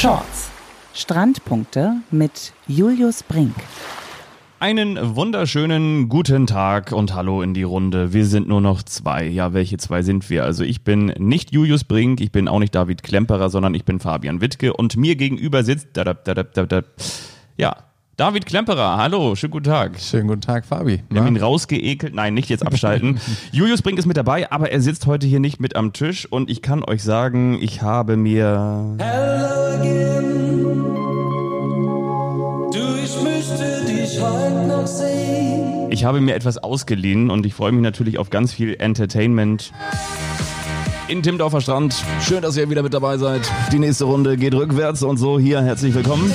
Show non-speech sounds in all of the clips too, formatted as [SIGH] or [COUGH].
Shorts. Strandpunkte mit Julius Brink. Einen wunderschönen guten Tag und hallo in die Runde. Wir sind nur noch zwei. Ja, welche zwei sind wir? Also ich bin nicht Julius Brink, ich bin auch nicht David Klemperer, sondern ich bin Fabian Wittke und mir gegenüber sitzt ja, David Klemperer, hallo, schönen guten Tag. Schönen guten Tag, Fabi. Wir haben ihn rausgeekelt. Nein, nicht jetzt abschalten. [LAUGHS] Julius Brink ist mit dabei, aber er sitzt heute hier nicht mit am Tisch und ich kann euch sagen, ich habe mir. Hello again. Du, ich möchte dich heute noch sehen. Ich habe mir etwas ausgeliehen und ich freue mich natürlich auf ganz viel Entertainment in Timdorfer Strand. Schön, dass ihr wieder mit dabei seid. Die nächste Runde geht rückwärts und so. Hier, herzlich willkommen.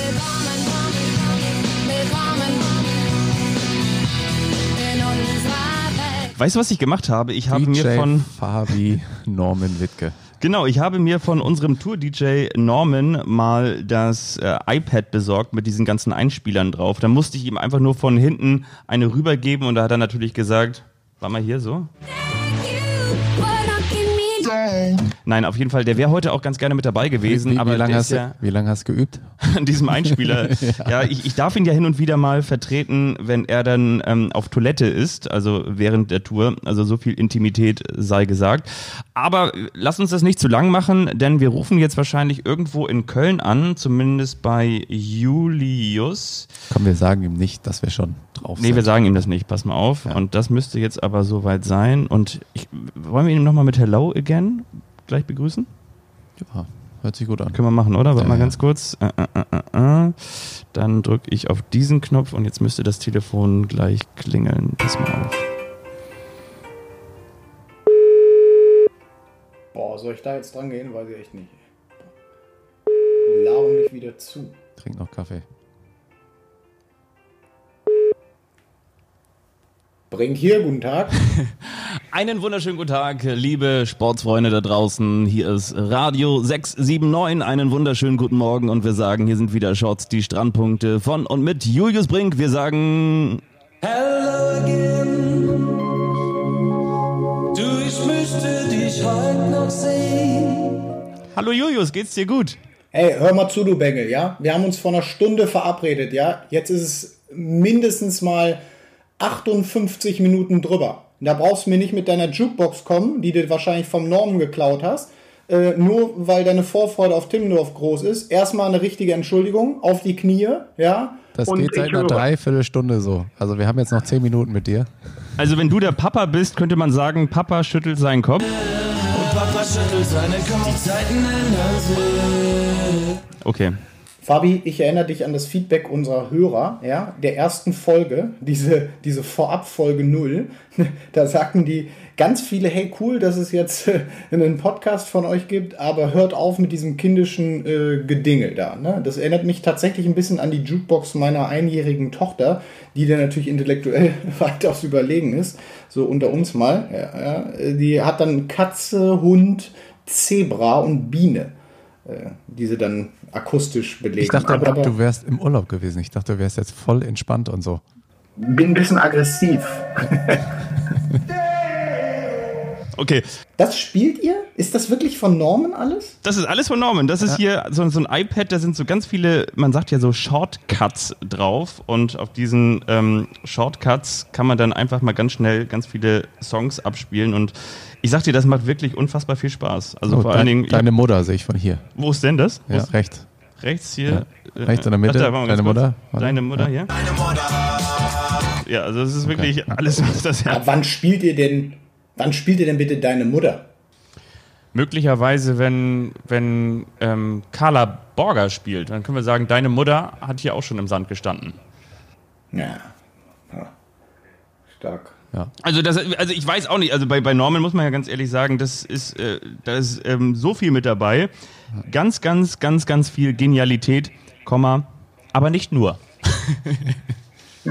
Weißt du, was ich gemacht habe? Ich habe DJ mir von Fabi Norman Wittke. [LAUGHS] Genau, ich habe mir von unserem Tour-DJ Norman mal das äh, iPad besorgt mit diesen ganzen Einspielern drauf. Da musste ich ihm einfach nur von hinten eine rübergeben und da hat er natürlich gesagt, war mal hier so? Nein, auf jeden Fall, der wäre heute auch ganz gerne mit dabei gewesen. Wie, aber wie lange hast, ja wie lang hast du geübt? [LAUGHS] An diesem Einspieler. [LAUGHS] ja, ja ich, ich darf ihn ja hin und wieder mal vertreten, wenn er dann ähm, auf Toilette ist, also während der Tour. Also so viel Intimität sei gesagt. Aber lass uns das nicht zu lang machen, denn wir rufen jetzt wahrscheinlich irgendwo in Köln an, zumindest bei Julius. Komm, wir sagen ihm nicht, dass wir schon drauf sind. Nee, wir sagen ihm das nicht, pass mal auf. Ja. Und das müsste jetzt aber soweit sein. Und ich, wollen wir ihn nochmal mit Hello again gleich begrüßen? Ja, hört sich gut an. Können wir machen, oder? Warte ja, mal ganz kurz. Äh, äh, äh, Dann drücke ich auf diesen Knopf und jetzt müsste das Telefon gleich klingeln. Pass mal auf. Boah, soll ich da jetzt dran gehen? Weiß ich echt nicht. Laber mich wieder zu. Trink noch Kaffee. Bringt hier, guten Tag. [LAUGHS] Einen wunderschönen guten Tag, liebe Sportsfreunde da draußen. Hier ist Radio 679. Einen wunderschönen guten Morgen und wir sagen, hier sind wieder Shorts, die Strandpunkte von und mit Julius Brink. Wir sagen Hello again. Du, ich möchte dich heute noch sehen. Hallo Julius, geht's dir gut? Hey, hör mal zu, du Bengel, ja? Wir haben uns vor einer Stunde verabredet, ja? Jetzt ist es mindestens mal 58 Minuten drüber. Da brauchst du mir nicht mit deiner Jukebox kommen, die du wahrscheinlich vom Normen geklaut hast. Äh, nur weil deine Vorfreude auf Timmendorf groß ist. Erstmal eine richtige Entschuldigung auf die Knie, ja. Das geht seit einer Dreiviertelstunde so. Also wir haben jetzt noch 10 Minuten mit dir. Also wenn du der Papa bist, könnte man sagen, Papa schüttelt seinen Kopf. Und Papa schüttelt seinen Kopf. Die Zeiten ändern sich. Okay. Fabi, ich erinnere dich an das Feedback unserer Hörer, ja, der ersten Folge, diese, diese Vorab-Folge 0. [LAUGHS] Da sagten die ganz viele, hey, cool, dass es jetzt äh, einen Podcast von euch gibt, aber hört auf mit diesem kindischen äh, Gedingel da. Ne? Das erinnert mich tatsächlich ein bisschen an die Jukebox meiner einjährigen Tochter, die dann natürlich intellektuell [LAUGHS] weitaus überlegen ist, so unter uns mal. Ja, ja. Die hat dann Katze, Hund, Zebra und Biene. Äh, diese dann akustisch belegen. Ich dachte, aber, du wärst im Urlaub gewesen. Ich dachte, du wärst jetzt voll entspannt und so. Bin ein bisschen aggressiv. [LAUGHS] Okay. Das spielt ihr? Ist das wirklich von Norman alles? Das ist alles von Norman. Das ist ja. hier so, so, ein iPad, da sind so ganz viele, man sagt ja so Shortcuts drauf. Und auf diesen ähm, Shortcuts kann man dann einfach mal ganz schnell ganz viele Songs abspielen. Und ich sag dir, das macht wirklich unfassbar viel Spaß. Also oh, vor allen Dingen. Deine Mutter sehe ich von hier. Wo ist denn das? Ja, rechts. Rechts hier. Ja. Rechts in der Mitte. Da, deine Mutter. Deine Mutter hier. Deine Mutter. Ja, also es ist okay. wirklich alles, was das ja. Wann spielt ihr denn, wann spielt ihr denn bitte deine Mutter? Möglicherweise, wenn, wenn ähm, Carla Borger spielt, dann können wir sagen, deine Mutter hat hier auch schon im Sand gestanden. Ja. ja. Stark. Ja. Also, das, also ich weiß auch nicht, also bei, bei Norman muss man ja ganz ehrlich sagen, das ist, äh, da ist ähm, so viel mit dabei. Ganz, ganz, ganz, ganz viel Genialität, Komma, aber nicht nur. [LAUGHS]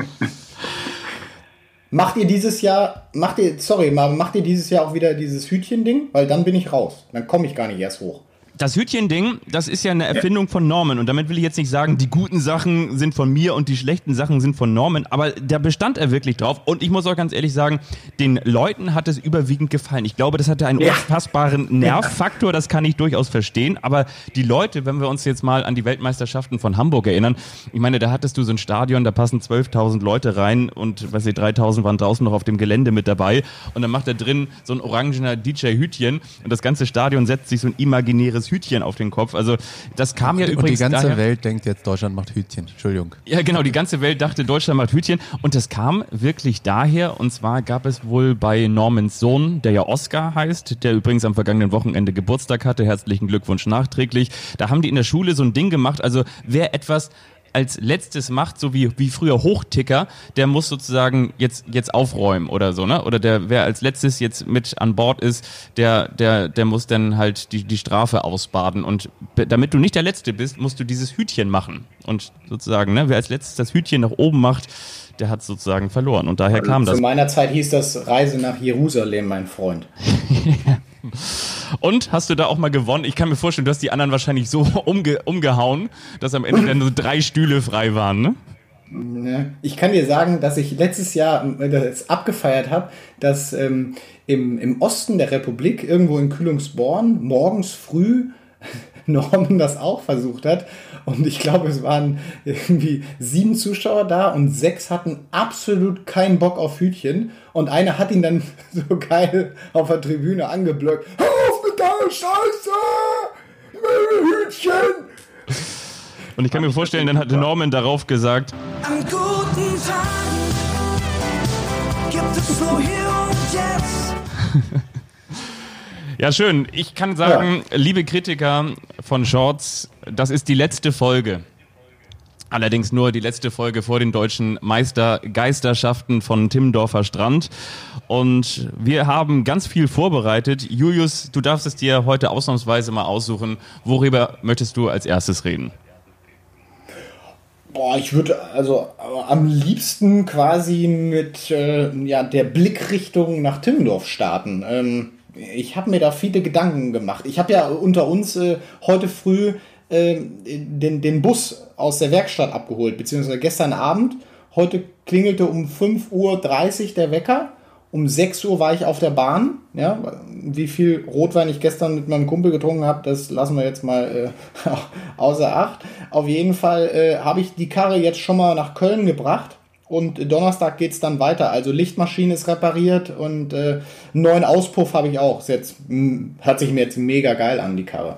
macht ihr dieses Jahr, macht ihr, sorry, macht ihr dieses Jahr auch wieder dieses Hütchen-Ding? Weil dann bin ich raus. Dann komme ich gar nicht erst hoch. Das Hütchen-Ding, das ist ja eine Erfindung von Norman. Und damit will ich jetzt nicht sagen, die guten Sachen sind von mir und die schlechten Sachen sind von Norman. Aber da bestand er wirklich drauf. Und ich muss auch ganz ehrlich sagen, den Leuten hat es überwiegend gefallen. Ich glaube, das hatte einen ja. unfassbaren Nervfaktor. Das kann ich durchaus verstehen. Aber die Leute, wenn wir uns jetzt mal an die Weltmeisterschaften von Hamburg erinnern, ich meine, da hattest du so ein Stadion, da passen 12.000 Leute rein und, weiß ich, 3.000 waren draußen noch auf dem Gelände mit dabei. Und dann macht da drin so ein orangener DJ-Hütchen. Und das ganze Stadion setzt sich so ein imaginäres Hütchen auf den Kopf. Also das kam ja und übrigens Und die ganze daher, Welt denkt jetzt, Deutschland macht Hütchen. Entschuldigung. Ja, genau, die ganze Welt dachte, Deutschland macht Hütchen. Und das kam wirklich daher. Und zwar gab es wohl bei Normans Sohn, der ja Oscar heißt, der übrigens am vergangenen Wochenende Geburtstag hatte. Herzlichen Glückwunsch nachträglich. Da haben die in der Schule so ein Ding gemacht. Also wer etwas als letztes macht, so wie, wie früher Hochticker, der muss sozusagen jetzt, jetzt aufräumen oder so, ne? Oder der, wer als letztes jetzt mit an Bord ist, der, der, der muss dann halt die, die Strafe ausbaden. Und damit du nicht der Letzte bist, musst du dieses Hütchen machen. Und sozusagen, ne, wer als letztes das Hütchen nach oben macht, der hat sozusagen verloren. Und daher also kam das. Zu meiner Zeit hieß das Reise nach Jerusalem, mein Freund. [LAUGHS] Und hast du da auch mal gewonnen? Ich kann mir vorstellen, du hast die anderen wahrscheinlich so [LAUGHS] umge umgehauen, dass am Ende dann nur drei Stühle frei waren, ne? Ich kann dir sagen, dass ich letztes Jahr äh, das abgefeiert habe, dass ähm, im, im Osten der Republik, irgendwo in Kühlungsborn, morgens früh [LAUGHS] Norman das auch versucht hat. Und ich glaube, es waren irgendwie sieben Zuschauer da und sechs hatten absolut keinen Bock auf Hütchen. Und einer hat ihn dann [LAUGHS] so geil auf der Tribüne angeblockt. Hör auf mit deiner Scheiße! Hütchen! Und ich kann mir vorstellen, dann hatte Norman darauf gesagt: An guten Tagen gibt es nur hier und jetzt. [LAUGHS] Ja, schön. Ich kann sagen, ja. liebe Kritiker von Shorts, das ist die letzte Folge. Allerdings nur die letzte Folge vor den deutschen Meistergeisterschaften von Timmendorfer Strand. Und wir haben ganz viel vorbereitet. Julius, du darfst es dir heute ausnahmsweise mal aussuchen. Worüber möchtest du als erstes reden? Boah, ich würde also am liebsten quasi mit äh, ja, der Blickrichtung nach Timmendorf starten. Ähm, ich habe mir da viele Gedanken gemacht. Ich habe ja unter uns äh, heute früh äh, den, den Bus aus der Werkstatt abgeholt, beziehungsweise gestern Abend. Heute klingelte um 5.30 Uhr der Wecker. Um 6 Uhr war ich auf der Bahn. Ja, wie viel Rotwein ich gestern mit meinem Kumpel getrunken habe, das lassen wir jetzt mal äh, [LAUGHS] außer Acht. Auf jeden Fall äh, habe ich die Karre jetzt schon mal nach Köln gebracht und Donnerstag geht es dann weiter. Also Lichtmaschine ist repariert und äh, einen neuen Auspuff habe ich auch. Ist jetzt, mh, hm, hört sich mir jetzt mega geil an, die Karre.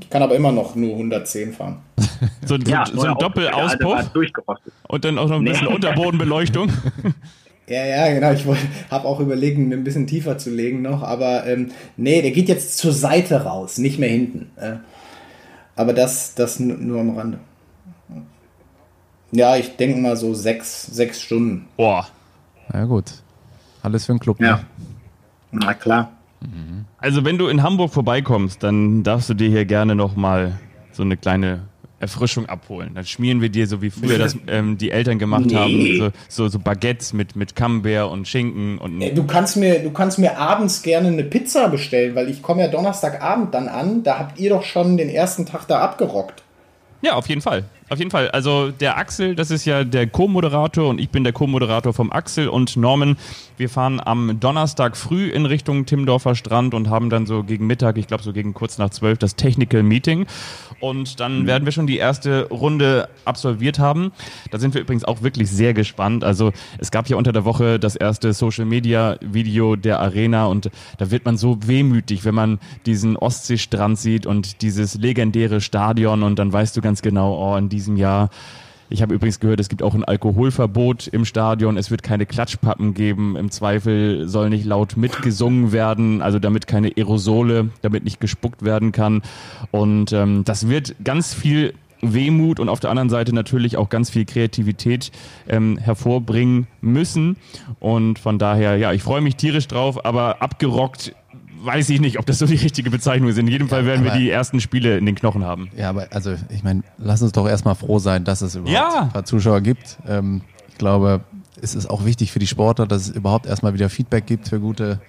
Ich kann aber immer noch nur 110 fahren. [LAUGHS] so, so, ja, so ein Doppelauspuff und dann auch noch ein bisschen nee. Unterbodenbeleuchtung. [LAUGHS] Ja, ja, genau. Ich habe auch überlegt, ein bisschen tiefer zu legen noch, aber ähm, nee, der geht jetzt zur Seite raus, nicht mehr hinten. Äh, aber das, das nur am Rande. Ja, ich denke mal so sechs, sechs Stunden. Boah. Na gut. Alles für den Club. Ja. Ne? Na klar. Also wenn du in Hamburg vorbeikommst, dann darfst du dir hier gerne nochmal so eine kleine Erfrischung abholen. Dann schmieren wir dir, so wie früher das [LAUGHS] ähm, die Eltern gemacht nee. haben, so, so, so, Baguettes mit, mit Camembert und Schinken. und. Du kannst, mir, du kannst mir abends gerne eine Pizza bestellen, weil ich komme ja Donnerstagabend dann an. Da habt ihr doch schon den ersten Tag da abgerockt. Ja, auf jeden Fall. Auf jeden Fall. Also der Axel, das ist ja der Co-Moderator und ich bin der Co-Moderator vom Axel und Norman. Wir fahren am Donnerstag früh in Richtung Timmendorfer Strand und haben dann so gegen Mittag, ich glaube so gegen kurz nach zwölf, das Technical Meeting. Und dann mhm. werden wir schon die erste Runde absolviert haben. Da sind wir übrigens auch wirklich sehr gespannt. Also es gab ja unter der Woche das erste Social Media Video der Arena und da wird man so wehmütig, wenn man diesen Ostseestrand sieht und dieses legendäre Stadion und dann weißt du ganz genau, oh, in diesem Jahr ich habe übrigens gehört, es gibt auch ein Alkoholverbot im Stadion. Es wird keine Klatschpappen geben. Im Zweifel soll nicht laut mitgesungen werden, also damit keine Aerosole, damit nicht gespuckt werden kann. Und ähm, das wird ganz viel Wehmut und auf der anderen Seite natürlich auch ganz viel Kreativität ähm, hervorbringen müssen. Und von daher, ja, ich freue mich tierisch drauf, aber abgerockt weiß ich nicht, ob das so die richtige Bezeichnung ist. In jedem Fall werden wir die ersten Spiele in den Knochen haben. Ja, aber also ich meine, lass uns doch erstmal froh sein, dass es überhaupt ja. ein paar Zuschauer gibt. Ähm, ich glaube, es ist auch wichtig für die Sportler, dass es überhaupt erstmal wieder Feedback gibt für gute,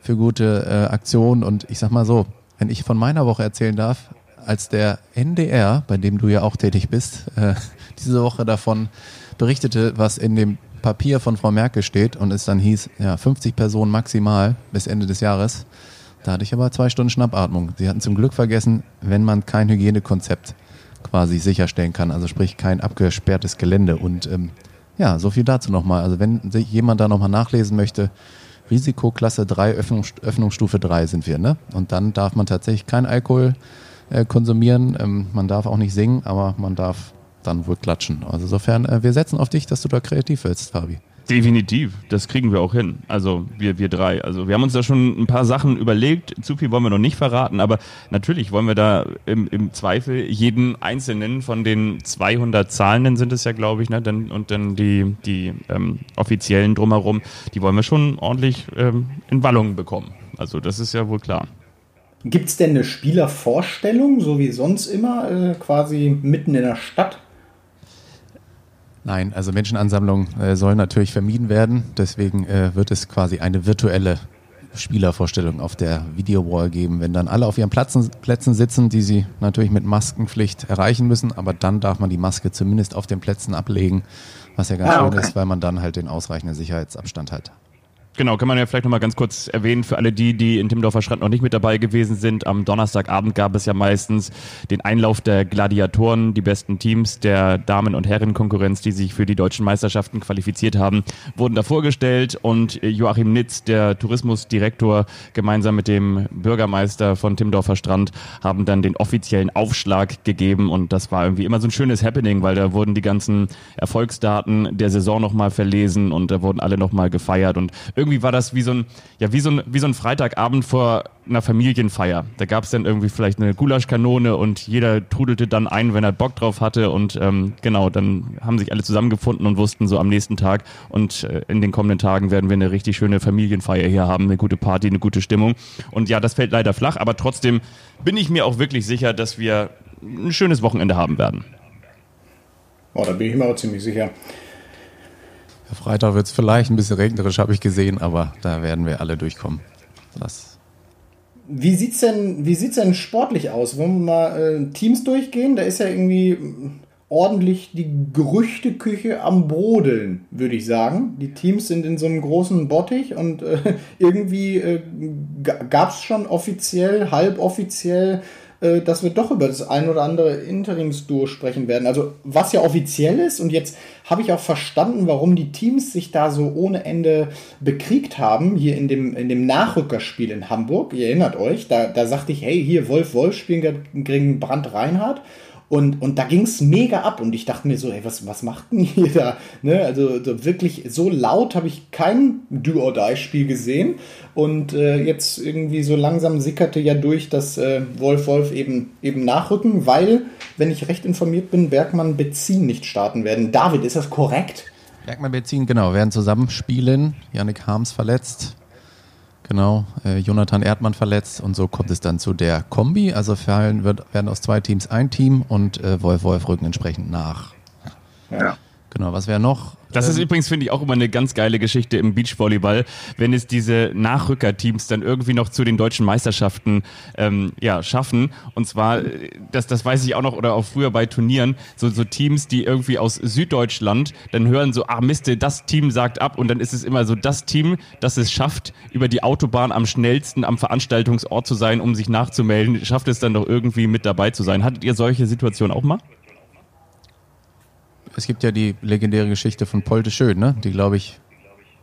für gute äh, Aktionen. Und ich sag mal so, wenn ich von meiner Woche erzählen darf, als der NDR, bei dem du ja auch tätig bist, äh, [LAUGHS] diese Woche davon berichtete, was in dem Papier von Frau Merkel steht und es dann hieß, ja, 50 Personen maximal bis Ende des Jahres. Da hatte ich aber zwei Stunden Schnappatmung. Sie hatten zum Glück vergessen, wenn man kein Hygienekonzept quasi sicherstellen kann, also sprich kein abgesperrtes Gelände. Und ähm, ja, so viel dazu nochmal. Also wenn sich jemand da nochmal nachlesen möchte, Risikoklasse 3, Öffnung, Öffnungsstufe 3 sind wir, ne? Und dann darf man tatsächlich kein Alkohol äh, konsumieren. Ähm, man darf auch nicht singen, aber man darf dann wohl klatschen. Also insofern, äh, wir setzen auf dich, dass du da kreativ wirst, Fabi. Definitiv, das kriegen wir auch hin. Also wir, wir drei. Also wir haben uns da schon ein paar Sachen überlegt. Zu viel wollen wir noch nicht verraten, aber natürlich wollen wir da im, im Zweifel jeden einzelnen von den 200 Zahlenden sind es ja, glaube ich, ne? Dann, und dann die, die ähm, offiziellen drumherum, die wollen wir schon ordentlich ähm, in Wallungen bekommen. Also das ist ja wohl klar. Gibt es denn eine Spielervorstellung, so wie sonst immer, äh, quasi mitten in der Stadt? Nein, also Menschenansammlungen äh, sollen natürlich vermieden werden. Deswegen äh, wird es quasi eine virtuelle Spielervorstellung auf der Videowall geben, wenn dann alle auf ihren Plätzen, Plätzen sitzen, die sie natürlich mit Maskenpflicht erreichen müssen, aber dann darf man die Maske zumindest auf den Plätzen ablegen, was ja ganz ah, schön ist, weil man dann halt den ausreichenden Sicherheitsabstand hat. Genau, kann man ja vielleicht nochmal ganz kurz erwähnen für alle die, die in Timmendorfer Strand noch nicht mit dabei gewesen sind. Am Donnerstagabend gab es ja meistens den Einlauf der Gladiatoren, die besten Teams der Damen- und Herrenkonkurrenz, die sich für die deutschen Meisterschaften qualifiziert haben, wurden da vorgestellt und Joachim Nitz, der Tourismusdirektor, gemeinsam mit dem Bürgermeister von Timmendorfer Strand haben dann den offiziellen Aufschlag gegeben und das war irgendwie immer so ein schönes Happening, weil da wurden die ganzen Erfolgsdaten der Saison nochmal verlesen und da wurden alle nochmal gefeiert und irgendwie war das wie so ein, ja, wie so ein, wie so ein Freitagabend vor einer Familienfeier. Da gab es dann irgendwie vielleicht eine Gulaschkanone und jeder trudelte dann ein, wenn er Bock drauf hatte und ähm, genau, dann haben sich alle zusammengefunden und wussten so am nächsten Tag und äh, in den kommenden Tagen werden wir eine richtig schöne Familienfeier hier haben, eine gute Party, eine gute Stimmung. Und ja, das fällt leider flach, aber trotzdem bin ich mir auch wirklich sicher, dass wir ein schönes Wochenende haben werden. Oh, da bin ich mir auch ziemlich sicher. Freitag wird es vielleicht ein bisschen regnerisch, habe ich gesehen, aber da werden wir alle durchkommen. Das wie sieht's denn, denn sportlich aus? Wollen wir mal äh, Teams durchgehen? Da ist ja irgendwie ordentlich die Gerüchteküche am Brodeln, würde ich sagen. Die Teams sind in so einem großen Bottich und äh, [LAUGHS] irgendwie äh, gab es schon offiziell, halboffiziell dass wir doch über das ein oder andere Interimsduo sprechen werden. Also was ja offiziell ist und jetzt habe ich auch verstanden, warum die Teams sich da so ohne Ende bekriegt haben, hier in dem, in dem Nachrückerspiel in Hamburg. Ihr erinnert euch, da, da sagte ich, hey, hier Wolf Wolf spielen gegen Brand Reinhardt und, und da ging es mega ab und ich dachte mir so, ey, was, was macht denn ihr da? Ne? Also so wirklich so laut habe ich kein Do-or-Die-Spiel gesehen. Und äh, jetzt irgendwie so langsam sickerte ja durch, dass äh, Wolf Wolf eben, eben nachrücken, weil, wenn ich recht informiert bin, Bergmann Benzin nicht starten werden. David, ist das korrekt? Bergmann Benzin, genau, werden zusammenspielen. Yannick Harms verletzt. Genau, äh, Jonathan Erdmann verletzt und so kommt es dann zu der Kombi. Also fallen wird, werden aus zwei Teams ein Team und äh, Wolf Wolf rücken entsprechend nach. Ja. Genau, was wäre noch? Das ist ähm, übrigens, finde ich, auch immer eine ganz geile Geschichte im Beachvolleyball, wenn es diese Nachrückerteams dann irgendwie noch zu den deutschen Meisterschaften ähm, ja, schaffen. Und zwar, das, das weiß ich auch noch, oder auch früher bei Turnieren, so, so Teams, die irgendwie aus Süddeutschland dann hören so, ah Miste, das Team sagt ab und dann ist es immer so das Team, das es schafft, über die Autobahn am schnellsten am Veranstaltungsort zu sein, um sich nachzumelden, schafft es dann doch irgendwie mit dabei zu sein. Hattet ihr solche Situationen auch mal? Es gibt ja die legendäre Geschichte von Paul de Schön, ne? die, glaube ich,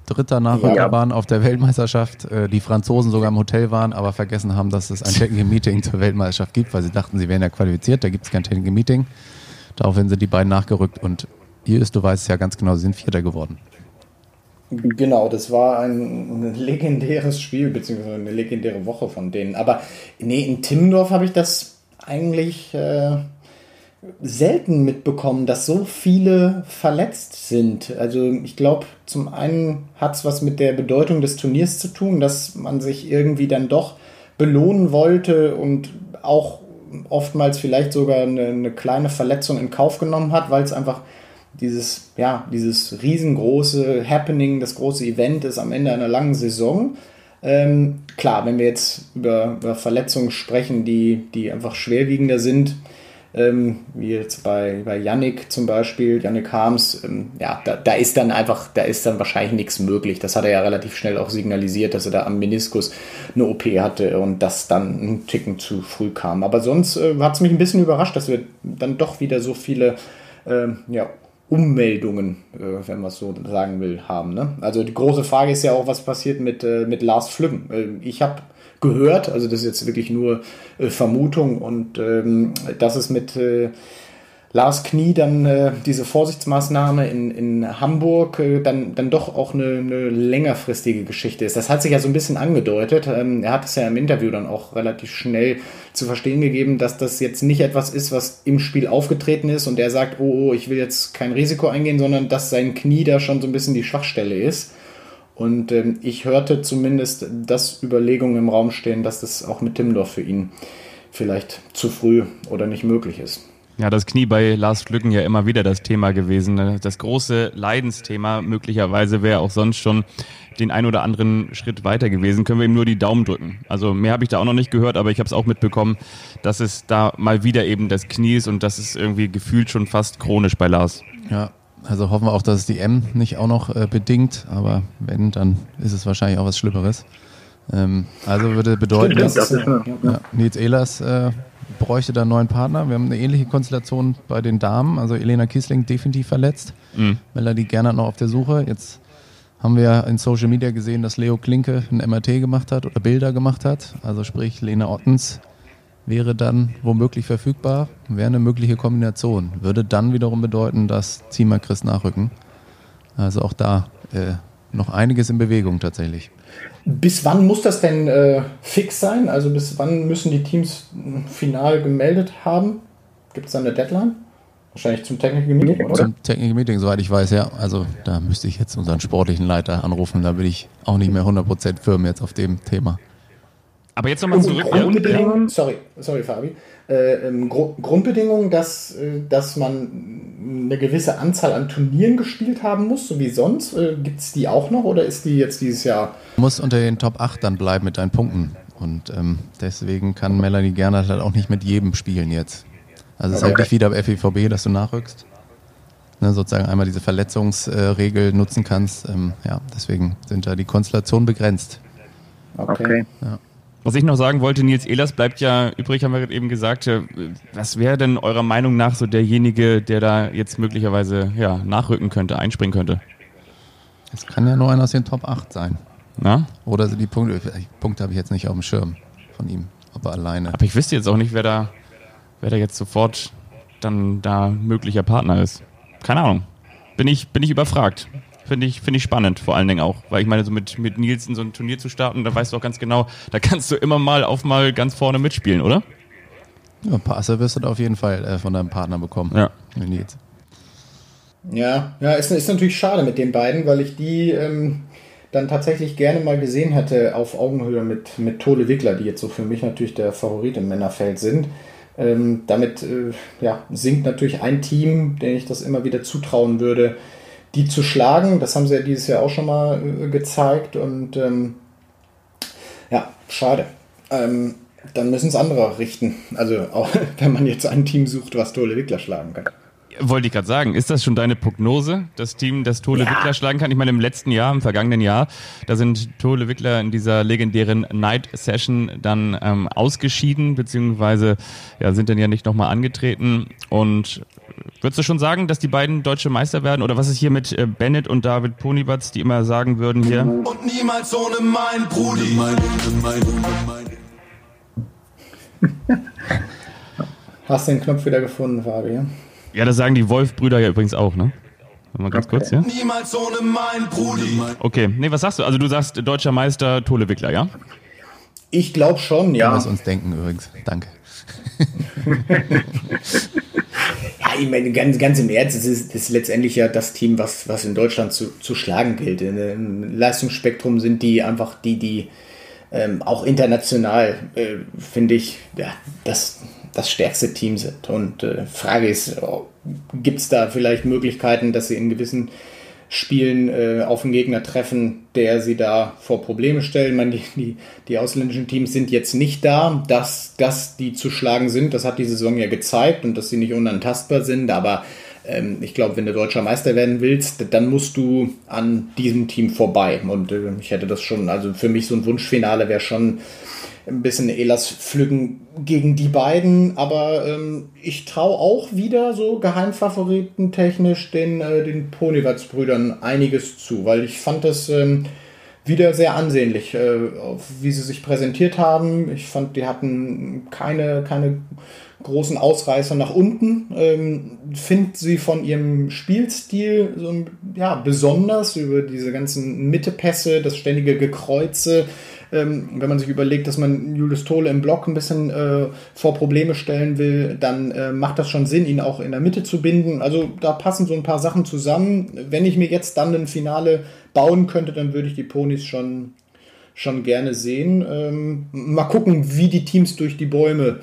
Dritter Nachrückerbahn ja. auf der Weltmeisterschaft, äh, die Franzosen sogar im Hotel waren, aber vergessen haben, dass es ein Technical Meeting zur Weltmeisterschaft gibt, weil sie dachten, sie wären ja qualifiziert, da gibt es kein Technical Meeting. Daraufhin sind die beiden nachgerückt und hier ist, du weißt ja ganz genau, sie sind Vierter geworden. Genau, das war ein, ein legendäres Spiel, beziehungsweise eine legendäre Woche von denen. Aber nee, in Timmendorf habe ich das eigentlich äh, selten mitbekommen, dass so viele verletzt sind. Also ich glaube, zum einen hat es was mit der Bedeutung des Turniers zu tun, dass man sich irgendwie dann doch belohnen wollte und auch oftmals vielleicht sogar eine, eine kleine Verletzung in Kauf genommen hat, weil es einfach dieses, ja, dieses riesengroße Happening, das große Event ist am Ende einer langen Saison. Ähm, klar, wenn wir jetzt über, über Verletzungen sprechen, die, die einfach schwerwiegender sind, ähm, wie jetzt bei, bei Yannick zum Beispiel, Yannick Harms, ähm, ja, da, da ist dann einfach, da ist dann wahrscheinlich nichts möglich. Das hat er ja relativ schnell auch signalisiert, dass er da am Meniskus eine OP hatte und das dann einen Ticken zu früh kam. Aber sonst äh, hat es mich ein bisschen überrascht, dass wir dann doch wieder so viele äh, ja, Ummeldungen, äh, wenn man es so sagen will, haben. Ne? Also die große Frage ist ja auch, was passiert mit, äh, mit Lars Flüggen. Äh, ich habe gehört. Also das ist jetzt wirklich nur äh, Vermutung und ähm, dass es mit äh, Lars Knie dann äh, diese Vorsichtsmaßnahme in, in Hamburg äh, dann, dann doch auch eine, eine längerfristige Geschichte ist. Das hat sich ja so ein bisschen angedeutet. Ähm, er hat es ja im Interview dann auch relativ schnell zu verstehen gegeben, dass das jetzt nicht etwas ist, was im Spiel aufgetreten ist und er sagt, oh, oh ich will jetzt kein Risiko eingehen, sondern dass sein Knie da schon so ein bisschen die Schwachstelle ist. Und ähm, ich hörte zumindest, dass Überlegungen im Raum stehen, dass das auch mit Timdorf für ihn vielleicht zu früh oder nicht möglich ist. Ja, das Knie bei Lars Glücken ja immer wieder das Thema gewesen. Ne? Das große Leidensthema. Möglicherweise wäre auch sonst schon den ein oder anderen Schritt weiter gewesen. Können wir ihm nur die Daumen drücken. Also mehr habe ich da auch noch nicht gehört, aber ich habe es auch mitbekommen, dass es da mal wieder eben das Knie ist und das ist irgendwie gefühlt schon fast chronisch bei Lars. Ja, also hoffen wir auch, dass es die M nicht auch noch äh, bedingt, aber wenn, dann ist es wahrscheinlich auch was Schlimmeres. Ähm, also würde bedeuten, dass ja, Nils Ehlers äh, bräuchte da einen neuen Partner. Wir haben eine ähnliche Konstellation bei den Damen. Also Elena Kiesling definitiv verletzt. Mhm. Melanie Gernert noch auf der Suche. Jetzt haben wir in Social Media gesehen, dass Leo Klinke ein MRT gemacht hat oder Bilder gemacht hat. Also sprich, Lena Ottens wäre dann womöglich verfügbar, wäre eine mögliche Kombination. Würde dann wiederum bedeuten, dass Ziemer Chris nachrücken. Also auch da äh, noch einiges in Bewegung tatsächlich. Bis wann muss das denn äh, fix sein? Also bis wann müssen die Teams final gemeldet haben? Gibt es da eine Deadline? Wahrscheinlich zum Technical Meeting, oder? Zum Technical Meeting, soweit ich weiß, ja. Also da müsste ich jetzt unseren sportlichen Leiter anrufen. Da bin ich auch nicht mehr 100% firm jetzt auf dem Thema. Aber jetzt nochmal zurück. Grundbedingungen, ja. sorry, sorry Fabi. Äh, ähm, Gru Grundbedingungen, dass, äh, dass man eine gewisse Anzahl an Turnieren gespielt haben muss, so wie sonst. Äh, Gibt es die auch noch oder ist die jetzt dieses Jahr? Du musst unter den Top 8 dann bleiben mit deinen Punkten. Und ähm, deswegen kann Melanie Gerne halt auch nicht mit jedem spielen jetzt. Also es ist halt nicht wieder am FEVB, dass du nachrückst. Ne, sozusagen einmal diese Verletzungsregel nutzen kannst. Ähm, ja, deswegen sind da die Konstellationen begrenzt. Okay. Ja. Was ich noch sagen wollte, Nils Ehlers bleibt ja übrig, haben wir eben gesagt. Äh, was wäre denn eurer Meinung nach so derjenige, der da jetzt möglicherweise ja, nachrücken könnte, einspringen könnte? Es kann ja nur einer aus den Top 8 sein. Na? Oder die Punkte, die Punkte habe ich jetzt nicht auf dem Schirm von ihm, aber alleine. Aber ich wüsste jetzt auch nicht, wer da, wer da jetzt sofort dann da möglicher Partner ist. Keine Ahnung. Bin ich, bin ich überfragt. Finde ich, finde ich spannend, vor allen Dingen auch. Weil ich meine, so mit, mit Nils in so ein Turnier zu starten, da weißt du auch ganz genau, da kannst du immer mal auf mal ganz vorne mitspielen, oder? Ja, ein paar Asse wirst du da auf jeden Fall äh, von deinem Partner bekommen. Ja. Nils. Ja, ja, ist, ist natürlich schade mit den beiden, weil ich die ähm, dann tatsächlich gerne mal gesehen hätte auf Augenhöhe mit, mit Tole Wickler, die jetzt so für mich natürlich der Favorit im Männerfeld sind. Ähm, damit äh, ja, sinkt natürlich ein Team, dem ich das immer wieder zutrauen würde, die zu schlagen. Das haben sie ja dieses Jahr auch schon mal äh, gezeigt und ähm, ja, schade. Ähm, dann müssen es andere richten. Also auch [LAUGHS] wenn man jetzt ein Team sucht, was Tole Wickler schlagen kann. Wollte ich gerade sagen, ist das schon deine Prognose, das Team, das Tole ja. Wickler schlagen kann? Ich meine, im letzten Jahr, im vergangenen Jahr, da sind Tole Wickler in dieser legendären Night Session dann ähm, ausgeschieden, beziehungsweise ja, sind dann ja nicht nochmal angetreten. Und würdest du schon sagen, dass die beiden deutsche Meister werden? Oder was ist hier mit äh, Bennett und David Ponybatz, die immer sagen würden hier? Und niemals ohne mein Brudi. Mein, mein, mein, Hast den Knopf wieder gefunden, Fabian? Ja, das sagen die Wolf-Brüder ja übrigens auch, ne? Mal ganz okay. kurz, ja? Niemals ohne mein Brudi. Okay, nee, was sagst du? Also du sagst deutscher Meister Tole Wickler, ja? Ich glaube schon, ja. Lass uns denken übrigens. Danke. [LAUGHS] [LAUGHS] ja, ich meine, ganz, ganz im Ernst, es ist, ist letztendlich ja das Team, was, was in Deutschland zu, zu schlagen gilt. Im Leistungsspektrum sind die einfach die, die ähm, auch international, äh, finde ich, ja, das, das stärkste Team sind. Und äh, Frage ist, gibt es da vielleicht Möglichkeiten, dass sie in gewissen Spielen äh, auf einen Gegner treffen, der sie da vor Probleme stellen. Man, die, die, die ausländischen Teams sind jetzt nicht da, dass, dass die zu schlagen sind. Das hat die Saison ja gezeigt und dass sie nicht unantastbar sind. Aber ähm, ich glaube, wenn du deutscher Meister werden willst, dann musst du an diesem Team vorbei. Und äh, ich hätte das schon, also für mich so ein Wunschfinale wäre schon ein bisschen Elas pflücken gegen die beiden, aber ähm, ich traue auch wieder so Geheimfavoriten technisch den, äh, den Ponywatz-Brüdern einiges zu, weil ich fand das ähm, wieder sehr ansehnlich, äh, wie sie sich präsentiert haben. Ich fand, die hatten keine, keine großen Ausreißer nach unten. Ähm, Finde sie von ihrem Spielstil so ja, besonders über diese ganzen Mittepässe, das ständige Gekreuze ähm, wenn man sich überlegt, dass man Julius Tole im Block ein bisschen äh, vor Probleme stellen will, dann äh, macht das schon Sinn, ihn auch in der Mitte zu binden. Also da passen so ein paar Sachen zusammen. Wenn ich mir jetzt dann ein Finale bauen könnte, dann würde ich die Ponys schon schon gerne sehen. Ähm, mal gucken, wie die Teams durch die Bäume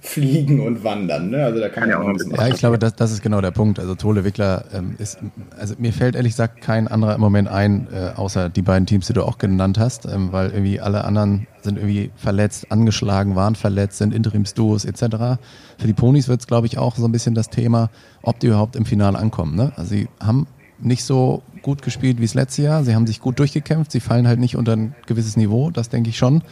fliegen und wandern. Ne? Also da kann, kann ja auch ein bisschen. Ja, ich glaube, das, das ist genau der Punkt. Also Tole Wickler ähm, ist, also mir fällt ehrlich gesagt kein anderer im Moment ein, äh, außer die beiden Teams, die du auch genannt hast, ähm, weil irgendwie alle anderen sind irgendwie verletzt, angeschlagen, waren verletzt, sind Interimsduos etc. Für die Ponys wird es, glaube ich, auch so ein bisschen das Thema, ob die überhaupt im Finale ankommen. Ne? Also sie haben nicht so gut gespielt wie das letzte Jahr. Sie haben sich gut durchgekämpft. Sie fallen halt nicht unter ein gewisses Niveau, das denke ich schon.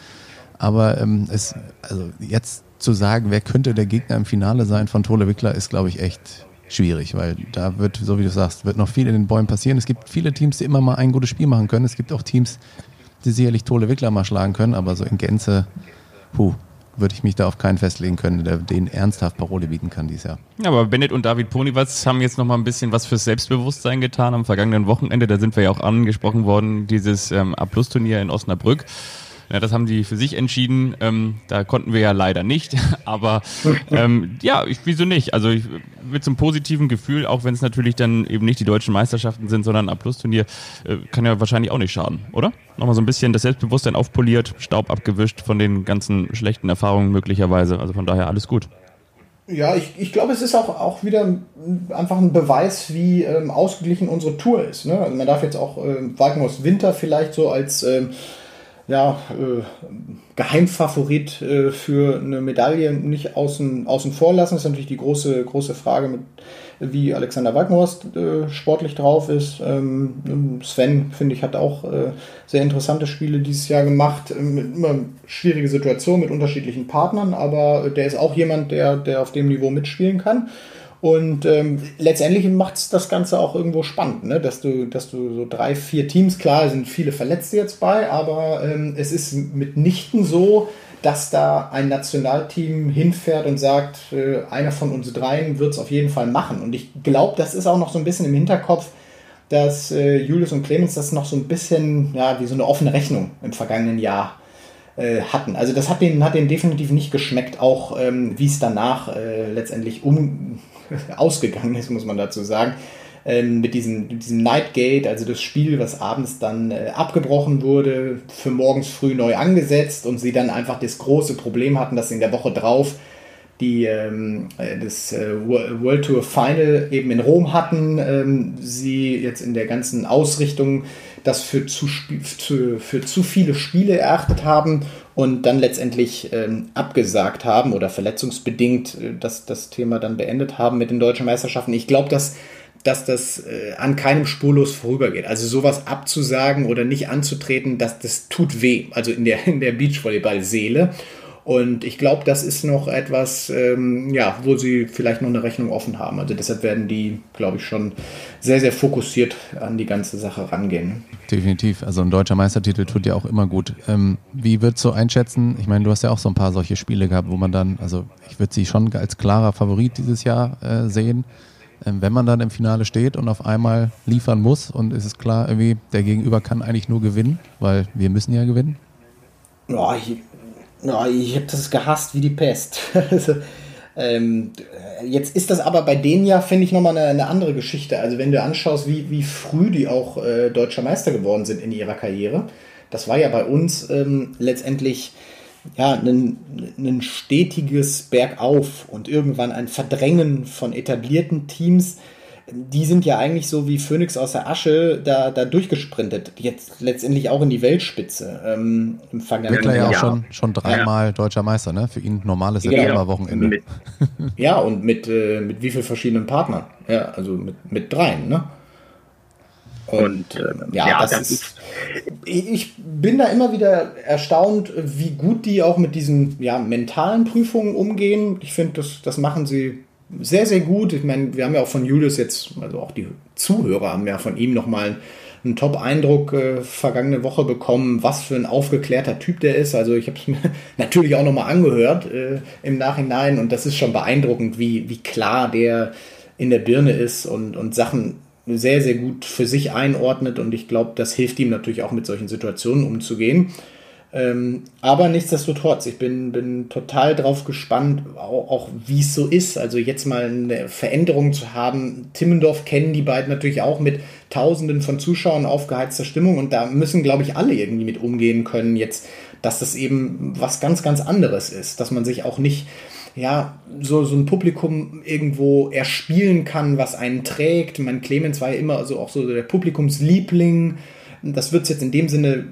Aber ähm, es, also jetzt zu sagen, wer könnte der Gegner im Finale sein von Tole Wickler, ist, glaube ich, echt schwierig, weil da wird, so wie du sagst, wird noch viel in den Bäumen passieren. Es gibt viele Teams, die immer mal ein gutes Spiel machen können. Es gibt auch Teams, die sicherlich Tole Wickler mal schlagen können, aber so in Gänze, puh, würde ich mich da auf keinen festlegen können, der den ernsthaft Parole bieten kann dieses Jahr. Ja, aber Bennett und David Ponywatz haben jetzt noch mal ein bisschen was fürs Selbstbewusstsein getan am vergangenen Wochenende. Da sind wir ja auch angesprochen worden, dieses ähm, A-Plus-Turnier in Osnabrück. Ja, das haben die für sich entschieden. Ähm, da konnten wir ja leider nicht. [LAUGHS] Aber ähm, ja, ich, wieso nicht? Also ich, mit so einem positiven Gefühl, auch wenn es natürlich dann eben nicht die deutschen Meisterschaften sind, sondern ein A-Plus-Turnier, äh, kann ja wahrscheinlich auch nicht schaden, oder? Nochmal so ein bisschen das Selbstbewusstsein aufpoliert, Staub abgewischt von den ganzen schlechten Erfahrungen möglicherweise. Also von daher alles gut. Ja, ich, ich glaube, es ist auch, auch wieder einfach ein Beweis, wie ähm, ausgeglichen unsere Tour ist. Ne? Also man darf jetzt auch äh, Wagner's Winter vielleicht so als ähm, ja, äh, Geheimfavorit äh, für eine Medaille nicht außen, außen vor lassen. Das ist natürlich die große, große Frage, mit, wie Alexander Wagnerhorst äh, sportlich drauf ist. Ähm, Sven, finde ich, hat auch äh, sehr interessante Spiele dieses Jahr gemacht. Ähm, immer schwierige Situation mit unterschiedlichen Partnern, aber der ist auch jemand, der, der auf dem Niveau mitspielen kann. Und ähm, letztendlich macht es das Ganze auch irgendwo spannend, ne? dass, du, dass du so drei, vier Teams, klar sind viele Verletzte jetzt bei, aber ähm, es ist mitnichten so, dass da ein Nationalteam hinfährt und sagt, äh, einer von uns dreien wird es auf jeden Fall machen. Und ich glaube, das ist auch noch so ein bisschen im Hinterkopf, dass äh, Julius und Clemens das noch so ein bisschen, ja, wie so eine offene Rechnung im vergangenen Jahr äh, hatten. Also das hat denen, hat denen definitiv nicht geschmeckt, auch ähm, wie es danach äh, letztendlich um [LAUGHS] ausgegangen ist, muss man dazu sagen. Ähm, mit diesem, diesem Nightgate, also das Spiel, was abends dann äh, abgebrochen wurde, für morgens früh neu angesetzt und sie dann einfach das große Problem hatten, dass sie in der Woche drauf die ähm, äh, das äh, World Tour Final eben in Rom hatten, ähm, sie jetzt in der ganzen Ausrichtung das für zu, für, für zu viele Spiele erachtet haben und dann letztendlich ähm, abgesagt haben oder verletzungsbedingt äh, das, das Thema dann beendet haben mit den deutschen Meisterschaften. Ich glaube, dass, dass das äh, an keinem spurlos vorübergeht. Also sowas abzusagen oder nicht anzutreten, das, das tut weh, also in der, in der Beachvolleyball-Seele. Und ich glaube, das ist noch etwas, ähm, ja, wo sie vielleicht noch eine Rechnung offen haben. Also deshalb werden die, glaube ich, schon sehr, sehr fokussiert an die ganze Sache rangehen. Definitiv. Also ein deutscher Meistertitel tut ja auch immer gut. Ähm, wie würdest du einschätzen? Ich meine, du hast ja auch so ein paar solche Spiele gehabt, wo man dann, also ich würde sie schon als klarer Favorit dieses Jahr äh, sehen. Ähm, wenn man dann im Finale steht und auf einmal liefern muss und es ist klar, irgendwie der Gegenüber kann eigentlich nur gewinnen, weil wir müssen ja gewinnen. Ja, ich, Oh, ich habe das gehasst wie die Pest. [LAUGHS] also, ähm, jetzt ist das aber bei denen ja, finde ich, nochmal eine, eine andere Geschichte. Also wenn du anschaust, wie, wie früh die auch äh, deutscher Meister geworden sind in ihrer Karriere, das war ja bei uns ähm, letztendlich ja, ein, ein stetiges Bergauf und irgendwann ein Verdrängen von etablierten Teams die sind ja eigentlich so wie Phoenix aus der Asche da, da durchgesprintet. Jetzt letztendlich auch in die Weltspitze. Ähm, Im vergangenen Wickler ja auch schon, schon dreimal ja. deutscher Meister, ne? Für ihn normales Septemberwochenende. Genau. Ja, und mit, äh, mit wie vielen verschiedenen Partnern? Ja, also mit, mit dreien, ne? Und äh, ja, ja, das, das ist. Ich bin da immer wieder erstaunt, wie gut die auch mit diesen ja, mentalen Prüfungen umgehen. Ich finde, das, das machen sie sehr, sehr gut. Ich meine, wir haben ja auch von Julius jetzt, also auch die Zuhörer haben ja von ihm nochmal einen Top-Eindruck äh, vergangene Woche bekommen, was für ein aufgeklärter Typ der ist. Also ich habe es [LAUGHS] mir natürlich auch nochmal angehört äh, im Nachhinein und das ist schon beeindruckend, wie, wie klar der in der Birne ist und, und Sachen sehr, sehr gut für sich einordnet und ich glaube, das hilft ihm natürlich auch mit solchen Situationen umzugehen. Ähm, aber nichtsdestotrotz, ich bin, bin total drauf gespannt, auch, auch wie es so ist. Also jetzt mal eine Veränderung zu haben. Timmendorf kennen die beiden natürlich auch mit Tausenden von Zuschauern aufgeheizter Stimmung und da müssen, glaube ich, alle irgendwie mit umgehen können jetzt, dass das eben was ganz, ganz anderes ist, dass man sich auch nicht ja, so, so ein Publikum irgendwo erspielen kann, was einen trägt. Mein Clemens war ja immer so auch so der Publikumsliebling. Das wird es jetzt in dem Sinne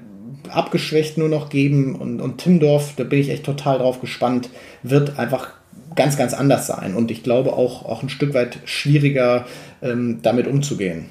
abgeschwächt nur noch geben. Und, und Timdorf, da bin ich echt total drauf gespannt, wird einfach ganz, ganz anders sein. Und ich glaube auch, auch ein Stück weit schwieriger ähm, damit umzugehen.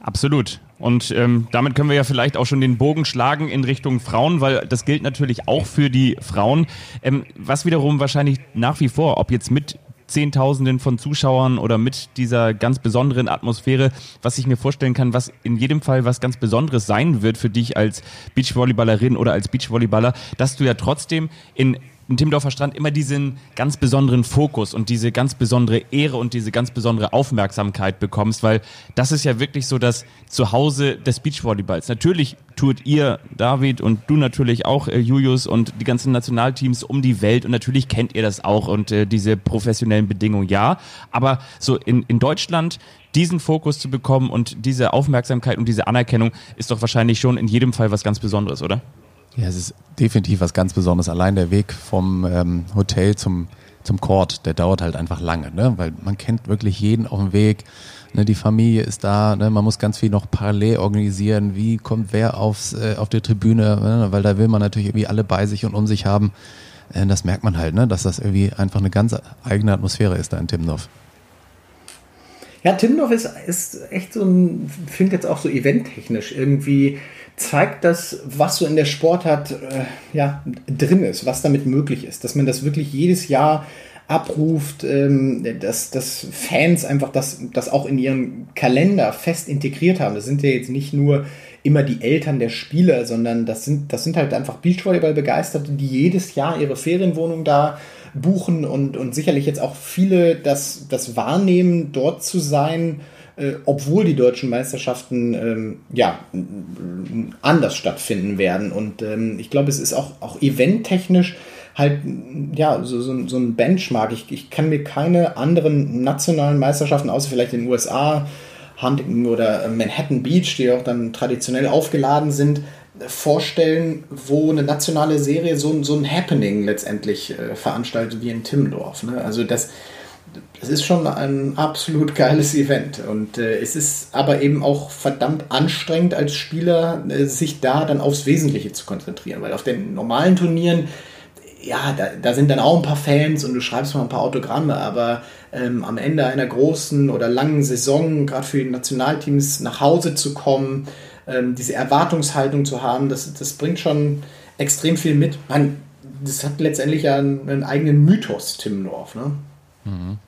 Absolut. Und ähm, damit können wir ja vielleicht auch schon den Bogen schlagen in Richtung Frauen, weil das gilt natürlich auch für die Frauen. Ähm, was wiederum wahrscheinlich nach wie vor, ob jetzt mit Zehntausenden von Zuschauern oder mit dieser ganz besonderen Atmosphäre, was ich mir vorstellen kann, was in jedem Fall was ganz Besonderes sein wird für dich als Beachvolleyballerin oder als Beachvolleyballer, dass du ja trotzdem in in Timmendorfer Strand immer diesen ganz besonderen Fokus und diese ganz besondere Ehre und diese ganz besondere Aufmerksamkeit bekommst, weil das ist ja wirklich so das Zuhause des Beachvolleyballs. Natürlich tut ihr, David, und du natürlich auch, äh, Julius, und die ganzen Nationalteams um die Welt und natürlich kennt ihr das auch und äh, diese professionellen Bedingungen, ja. Aber so in, in Deutschland diesen Fokus zu bekommen und diese Aufmerksamkeit und diese Anerkennung ist doch wahrscheinlich schon in jedem Fall was ganz Besonderes, oder? Ja, es ist definitiv was ganz Besonderes. Allein der Weg vom ähm, Hotel zum, zum Court, der dauert halt einfach lange, ne? weil man kennt wirklich jeden auf dem Weg. Ne? Die Familie ist da, ne? man muss ganz viel noch parallel organisieren. Wie kommt wer aufs, äh, auf die Tribüne? Ne? Weil da will man natürlich irgendwie alle bei sich und um sich haben. Äh, das merkt man halt, ne? dass das irgendwie einfach eine ganz eigene Atmosphäre ist da in Timdorf. Ja, Timdorf ist, ist echt so ein, finde jetzt auch so eventtechnisch irgendwie zeigt das, was so in der Sportart äh, ja, drin ist, was damit möglich ist. Dass man das wirklich jedes Jahr abruft, ähm, dass, dass Fans einfach das, das auch in ihren Kalender fest integriert haben. Das sind ja jetzt nicht nur immer die Eltern der Spieler, sondern das sind, das sind halt einfach Beachvolleyball-Begeisterte, die jedes Jahr ihre Ferienwohnung da buchen und, und sicherlich jetzt auch viele das, das wahrnehmen, dort zu sein äh, obwohl die deutschen Meisterschaften ähm, ja anders stattfinden werden. Und ähm, ich glaube, es ist auch, auch eventtechnisch halt ja so, so, so ein Benchmark. Ich, ich kann mir keine anderen nationalen Meisterschaften, außer vielleicht in den USA, Huntington oder Manhattan Beach, die auch dann traditionell aufgeladen sind, vorstellen, wo eine nationale Serie so, so ein Happening letztendlich äh, veranstaltet wie in Timmendorf. Ne? Also das, es ist schon ein absolut geiles Event und äh, es ist aber eben auch verdammt anstrengend als Spieler, äh, sich da dann aufs Wesentliche zu konzentrieren, weil auf den normalen Turnieren, ja, da, da sind dann auch ein paar Fans und du schreibst mal ein paar Autogramme, aber ähm, am Ende einer großen oder langen Saison, gerade für die Nationalteams, nach Hause zu kommen, ähm, diese Erwartungshaltung zu haben, das, das bringt schon extrem viel mit. Man, das hat letztendlich ja einen, einen eigenen Mythos, Tim North, ne? Mhm.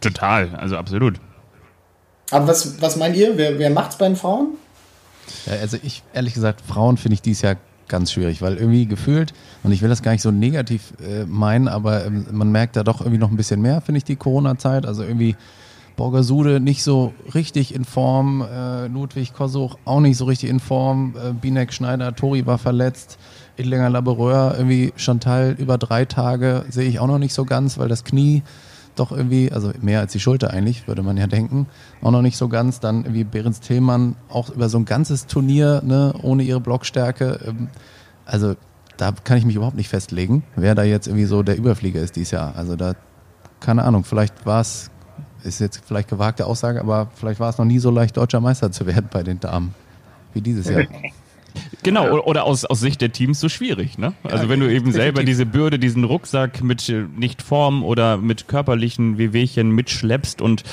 Total, also absolut. Aber was, was meint ihr? Wer, wer macht's bei den Frauen? Ja, also ich, ehrlich gesagt, Frauen finde ich dies Jahr ganz schwierig, weil irgendwie gefühlt, und ich will das gar nicht so negativ äh, meinen, aber ähm, man merkt da doch irgendwie noch ein bisschen mehr, finde ich, die Corona-Zeit. Also irgendwie Borgasude nicht so richtig in Form, äh, Ludwig Kosuch auch nicht so richtig in Form, äh, Binek Schneider, Tori war verletzt, Edlinger Laboureur, irgendwie Chantal über drei Tage sehe ich auch noch nicht so ganz, weil das Knie doch irgendwie, also mehr als die Schulter eigentlich, würde man ja denken, auch noch nicht so ganz. Dann irgendwie Behrens Tillmann auch über so ein ganzes Turnier, ne, ohne ihre Blockstärke. Ähm, also da kann ich mich überhaupt nicht festlegen, wer da jetzt irgendwie so der Überflieger ist dieses Jahr. Also da, keine Ahnung, vielleicht war es ist jetzt vielleicht gewagte Aussage, aber vielleicht war es noch nie so leicht, deutscher Meister zu werden bei den Damen wie dieses Jahr. [LAUGHS] Genau, oder aus, aus Sicht der Teams so schwierig, ne? Also wenn du eben selber diese Bürde, diesen Rucksack mit äh, nicht Form oder mit körperlichen Wehwehchen mitschleppst und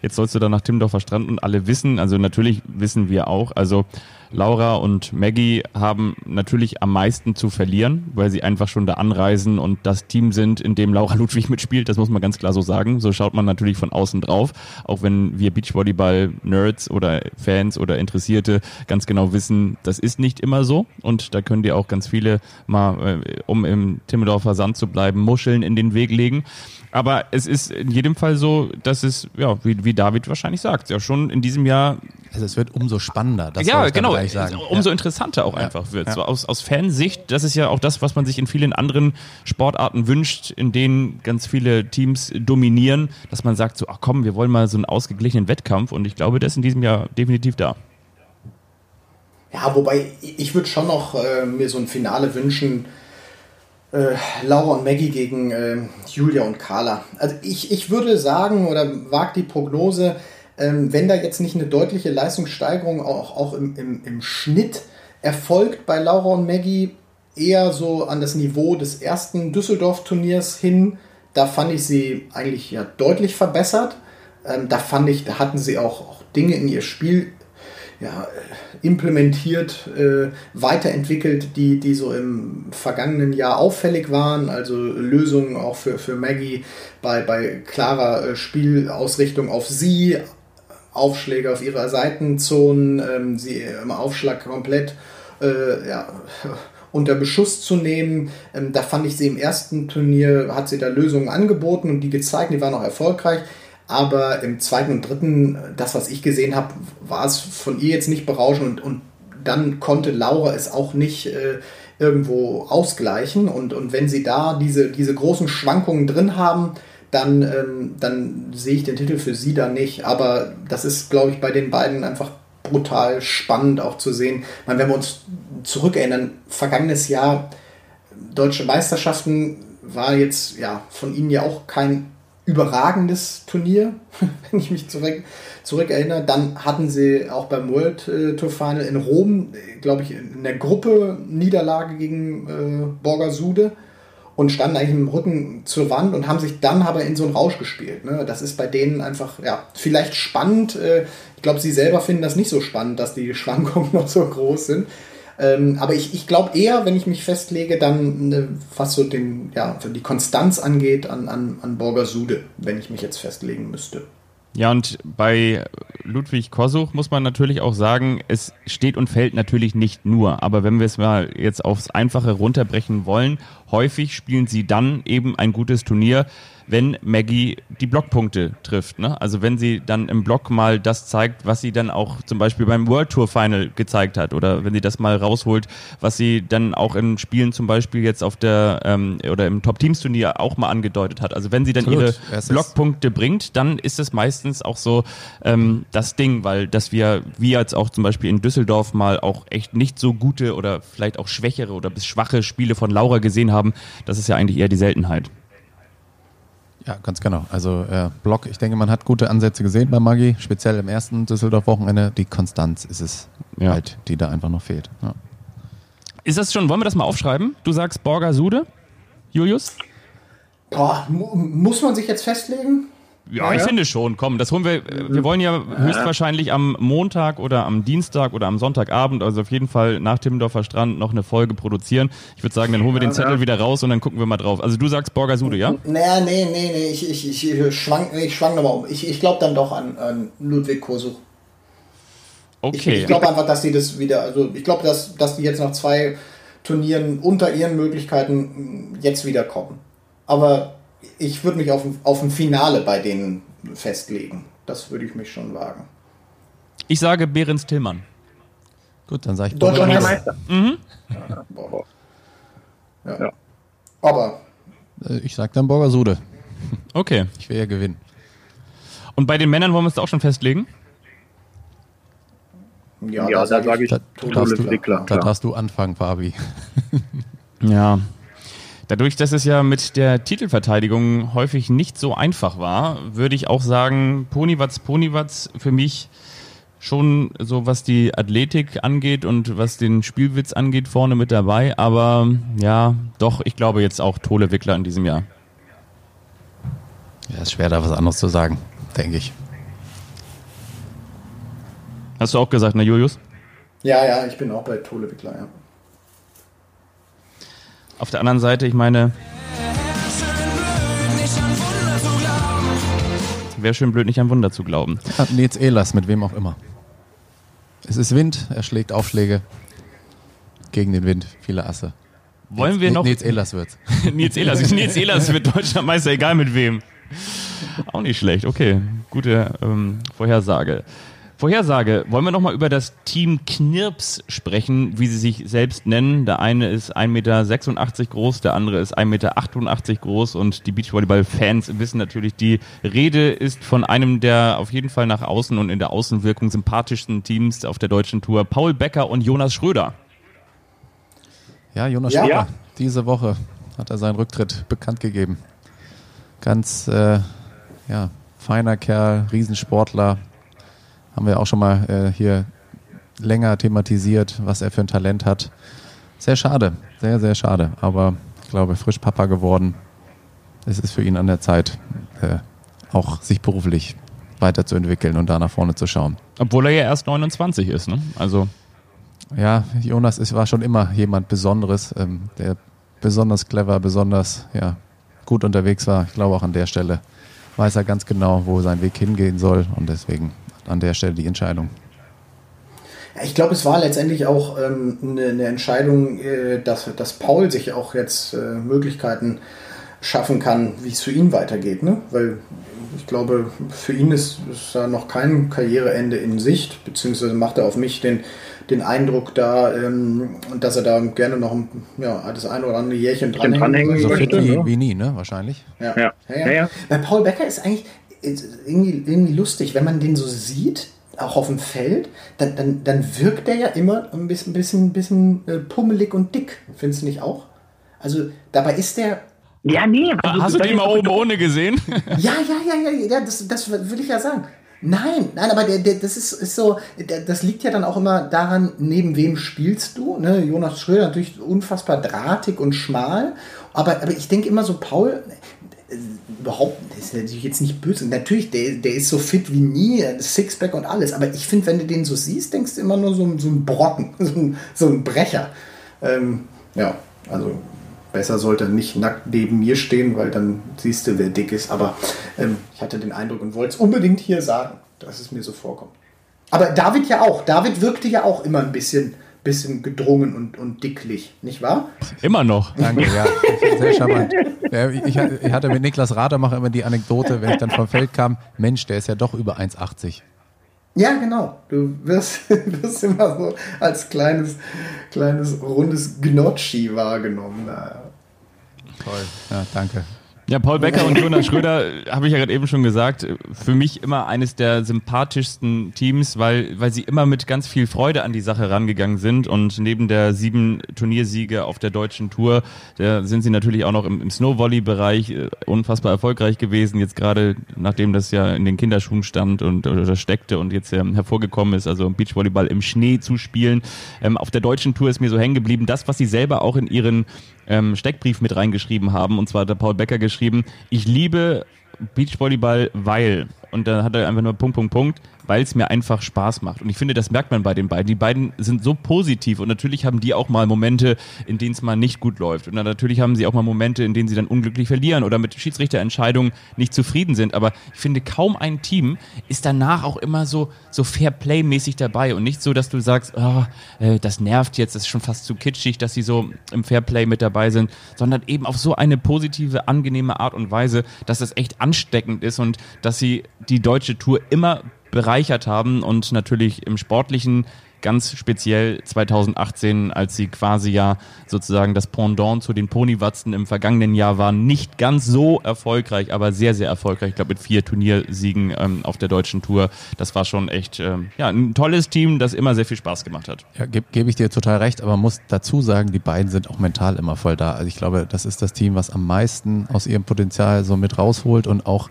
jetzt sollst du da nach Timmendorfer Strand und alle wissen, also natürlich wissen wir auch, also Laura und Maggie haben natürlich am meisten zu verlieren, weil sie einfach schon da anreisen und das Team sind, in dem Laura [LAUGHS] Ludwig mitspielt. Das muss man ganz klar so sagen. So schaut man natürlich von außen drauf, auch wenn wir Beachvolleyball-Nerds oder Fans oder Interessierte ganz genau wissen, das ist nicht immer so. Und da können dir auch ganz viele mal, äh, um im Timmendorfer Sand zu bleiben, Muscheln in den Weg legen. Aber es ist in jedem Fall so, dass es, ja, wie, wie David wahrscheinlich sagt, ja schon in diesem Jahr. Also es wird umso spannender. Das ja, genau. Umso ja. interessanter auch ja. einfach wird. Ja. So aus, aus Fansicht, das ist ja auch das, was man sich in vielen anderen Sportarten wünscht, in denen ganz viele Teams dominieren, dass man sagt so, ach komm, wir wollen mal so einen ausgeglichenen Wettkampf und ich glaube, der ist in diesem Jahr definitiv da. Ja, wobei ich würde schon noch äh, mir so ein Finale wünschen, äh, Laura und Maggie gegen äh, Julia und Carla. Also ich, ich würde sagen oder wagt die Prognose, ähm, wenn da jetzt nicht eine deutliche Leistungssteigerung auch, auch im, im, im Schnitt erfolgt bei Laura und Maggie, eher so an das Niveau des ersten Düsseldorf-Turniers hin. Da fand ich sie eigentlich ja deutlich verbessert. Ähm, da fand ich, da hatten sie auch, auch Dinge in ihr Spiel ja, implementiert, äh, weiterentwickelt, die, die so im vergangenen Jahr auffällig waren. Also Lösungen auch für, für Maggie bei, bei klarer äh, Spielausrichtung auf sie, Aufschläge auf ihrer Seitenzonen, ähm, sie im Aufschlag komplett äh, ja, [LAUGHS] unter Beschuss zu nehmen. Ähm, da fand ich sie im ersten Turnier, hat sie da Lösungen angeboten und die gezeigt, die waren auch erfolgreich. Aber im zweiten und dritten, das, was ich gesehen habe, war es von ihr jetzt nicht berauschend und, und dann konnte Laura es auch nicht äh, irgendwo ausgleichen. Und, und wenn sie da diese, diese großen Schwankungen drin haben, dann, ähm, dann sehe ich den Titel für sie da nicht. Aber das ist, glaube ich, bei den beiden einfach brutal spannend auch zu sehen. meine, wenn wir uns zurückerinnern, vergangenes Jahr deutsche Meisterschaften war jetzt ja von ihnen ja auch kein überragendes Turnier, [LAUGHS] wenn ich mich zurück, zurückerinnere. Dann hatten sie auch beim World äh, Tour Final in Rom, glaube ich, in der Gruppe Niederlage gegen äh, Borgasude und standen eigentlich im Rücken zur Wand und haben sich dann aber in so einen Rausch gespielt. Ne? Das ist bei denen einfach, ja, vielleicht spannend. Äh, ich glaube, sie selber finden das nicht so spannend, dass die Schwankungen [LAUGHS] noch so groß sind. Ähm, aber ich, ich glaube eher, wenn ich mich festlege, dann, äh, was so den, ja, die Konstanz angeht, an, an, an Borgersude, wenn ich mich jetzt festlegen müsste. Ja, und bei Ludwig Kosuch muss man natürlich auch sagen, es steht und fällt natürlich nicht nur. Aber wenn wir es mal jetzt aufs Einfache runterbrechen wollen, häufig spielen sie dann eben ein gutes Turnier, wenn Maggie die Blockpunkte trifft. Ne? Also wenn sie dann im Block mal das zeigt, was sie dann auch zum Beispiel beim World Tour Final gezeigt hat oder wenn sie das mal rausholt, was sie dann auch in Spielen zum Beispiel jetzt auf der ähm, oder im Top Teams Turnier auch mal angedeutet hat. Also wenn sie dann Absolut. ihre Blockpunkte bringt, dann ist es meistens auch so ähm, das Ding, weil dass wir wir jetzt auch zum Beispiel in Düsseldorf mal auch echt nicht so gute oder vielleicht auch schwächere oder bis schwache Spiele von Laura gesehen haben, das ist ja eigentlich eher die Seltenheit. Ja, ganz genau. Also äh, Block, ich denke, man hat gute Ansätze gesehen bei Maggi, speziell im ersten Düsseldorf-Wochenende. Die Konstanz ist es ja. halt, die da einfach noch fehlt. Ja. Ist das schon, wollen wir das mal aufschreiben? Du sagst Borger Sude, Julius? Boah, muss man sich jetzt festlegen? Ja, ja, ich finde schon. Komm, das holen wir. Wir wollen ja höchstwahrscheinlich am Montag oder am Dienstag oder am Sonntagabend, also auf jeden Fall nach Timmendorfer Strand, noch eine Folge produzieren. Ich würde sagen, dann holen wir den Zettel wieder raus und dann gucken wir mal drauf. Also du sagst Borgasude, ja? Naja, nee, nee, nee, ich, ich, ich schwank, ich schwank nochmal um. Ich, ich glaube dann doch an, an Ludwig Kosuch. Okay. Ich, ich glaube einfach, dass die das wieder, also ich glaube, dass, dass die jetzt nach zwei Turnieren unter ihren Möglichkeiten jetzt wieder kommen. Aber ich würde mich auf, auf ein Finale bei denen festlegen. Das würde ich mich schon wagen. Ich sage Behrens Tillmann. Gut, dann sage ich Deutscher Meister. Mhm. Ja, ja. Aber. Äh, ich sage dann Borgersude. Okay. Ich will ja gewinnen. Und bei den Männern wollen wir es auch schon festlegen? Ja, ja da sage ich, da, da, darfst du, da darfst du anfangen, Fabi. ja. Dadurch, dass es ja mit der Titelverteidigung häufig nicht so einfach war, würde ich auch sagen, Ponywatz, Ponywatz für mich schon so, was die Athletik angeht und was den Spielwitz angeht, vorne mit dabei. Aber ja, doch, ich glaube jetzt auch Tole Wickler in diesem Jahr. Ja, ist schwer, da was anderes zu sagen, denke ich. Hast du auch gesagt, ne, Julius? Ja, ja, ich bin auch bei Tole Wickler, ja. Auf der anderen Seite, ich meine, wäre schön blöd, nicht an Wunder zu glauben. Ja, Nils Ehlers, mit wem auch immer. Es ist Wind, er schlägt Aufschläge gegen den Wind, viele Asse. Wollen Nils, wir noch. Nils Ehlers wird's. [LAUGHS] Nils Ehlers. [LAUGHS] Nils Ehlers wird deutscher Meister, egal mit wem. Auch nicht schlecht. Okay, gute ähm, Vorhersage. Vorhersage. Wollen wir nochmal über das Team Knirps sprechen, wie sie sich selbst nennen? Der eine ist 1,86 Meter groß, der andere ist 1,88 Meter groß und die Beachvolleyball-Fans wissen natürlich, die Rede ist von einem der auf jeden Fall nach außen und in der Außenwirkung sympathischsten Teams auf der deutschen Tour, Paul Becker und Jonas Schröder. Ja, Jonas Ja. Schröder, diese Woche hat er seinen Rücktritt bekannt gegeben. Ganz äh, ja, feiner Kerl, Riesensportler. Haben wir auch schon mal äh, hier länger thematisiert, was er für ein Talent hat. Sehr schade, sehr, sehr schade. Aber ich glaube, frisch Papa geworden. Es ist für ihn an der Zeit, äh, auch sich beruflich weiterzuentwickeln und da nach vorne zu schauen. Obwohl er ja erst 29 ist, ne? Also. Ja, Jonas ist, war schon immer jemand Besonderes, ähm, der besonders clever, besonders ja, gut unterwegs war. Ich glaube auch an der Stelle weiß er ganz genau, wo sein Weg hingehen soll und deswegen an der Stelle die Entscheidung. Ich glaube, es war letztendlich auch ähm, eine, eine Entscheidung, äh, dass, dass Paul sich auch jetzt äh, Möglichkeiten schaffen kann, wie es für ihn weitergeht. Ne? Weil ich glaube, für ihn ist, ist da noch kein Karriereende in Sicht, beziehungsweise macht er auf mich den, den Eindruck da, ähm, dass er da gerne noch ein, ja, das ein oder andere Jährchen dranhängen, dranhängen So fit möchte, wie, ja. wie nie, ne? Wahrscheinlich. Ja. Ja. Ja, ja. Ja, ja. Bei Paul Becker ist eigentlich irgendwie, irgendwie lustig, wenn man den so sieht, auch auf dem Feld, dann, dann, dann wirkt der ja immer ein bisschen, bisschen, bisschen äh, pummelig und dick. Findest du nicht auch? Also dabei ist der. Ja, nee. also Hast du den mal oben ohne gesehen? [LAUGHS] Ja, ja, ja, ja, ja das, das will ich ja sagen. Nein, nein, aber der, der, das ist, ist so, der, das liegt ja dann auch immer daran, neben wem spielst du. Ne? Jonas Schröder natürlich unfassbar drahtig und schmal. Aber, aber ich denke immer so, Paul, überhaupt, das ist natürlich jetzt nicht böse. Natürlich, der, der ist so fit wie nie, Sixpack und alles. Aber ich finde, wenn du den so siehst, denkst du immer nur so, so ein Brocken, [LAUGHS] so ein, so ein Brecher. Ähm, ja, also besser sollte er nicht nackt neben mir stehen, weil dann siehst du, wer dick ist. Aber ähm, ich hatte den Eindruck und wollte es unbedingt hier sagen, dass es mir so vorkommt. Aber David ja auch. David wirkte ja auch immer ein bisschen, bisschen gedrungen und, und dicklich, nicht wahr? Immer noch. Danke, ja. Sehr charmant. Ja, ich, ich hatte mit Niklas Radermacher immer die Anekdote, wenn ich dann vom Feld kam, Mensch, der ist ja doch über 1,80. Ja, genau. Du wirst, [LAUGHS] wirst immer so als kleines, kleines rundes Gnocchi wahrgenommen. Naja. Toll. Ja, danke. Ja, Paul Becker und Jonas Schröder, äh, habe ich ja gerade eben schon gesagt, für mich immer eines der sympathischsten Teams, weil, weil sie immer mit ganz viel Freude an die Sache rangegangen sind und neben der sieben Turniersiege auf der deutschen Tour, da sind sie natürlich auch noch im, im Snowvolley-Bereich äh, unfassbar erfolgreich gewesen, jetzt gerade nachdem das ja in den Kinderschuhen stand und oder steckte und jetzt ähm, hervorgekommen ist, also Beachvolleyball im Schnee zu spielen. Ähm, auf der deutschen Tour ist mir so hängen geblieben, das, was sie selber auch in ihren ähm, Steckbrief mit reingeschrieben haben. Und zwar hat der Paul Becker geschrieben, ich liebe Beachvolleyball, weil. Und da hat er einfach nur Punkt, Punkt, Punkt, weil es mir einfach Spaß macht. Und ich finde, das merkt man bei den beiden. Die beiden sind so positiv und natürlich haben die auch mal Momente, in denen es mal nicht gut läuft. Und dann natürlich haben sie auch mal Momente, in denen sie dann unglücklich verlieren oder mit Schiedsrichterentscheidungen nicht zufrieden sind. Aber ich finde, kaum ein Team ist danach auch immer so, so Fair-Play-mäßig dabei und nicht so, dass du sagst, oh, das nervt jetzt, das ist schon fast zu kitschig, dass sie so im Fairplay mit dabei sind, sondern eben auf so eine positive, angenehme Art und Weise, dass es echt ansteckend ist und dass sie die deutsche Tour immer bereichert haben und natürlich im Sportlichen ganz speziell 2018, als sie quasi ja sozusagen das Pendant zu den Ponywatzen im vergangenen Jahr waren, nicht ganz so erfolgreich, aber sehr, sehr erfolgreich. Ich glaube, mit vier Turniersiegen ähm, auf der deutschen Tour. Das war schon echt ähm, ja, ein tolles Team, das immer sehr viel Spaß gemacht hat. Ja, gebe geb ich dir total recht, aber muss dazu sagen, die beiden sind auch mental immer voll da. Also ich glaube, das ist das Team, was am meisten aus ihrem Potenzial so mit rausholt und auch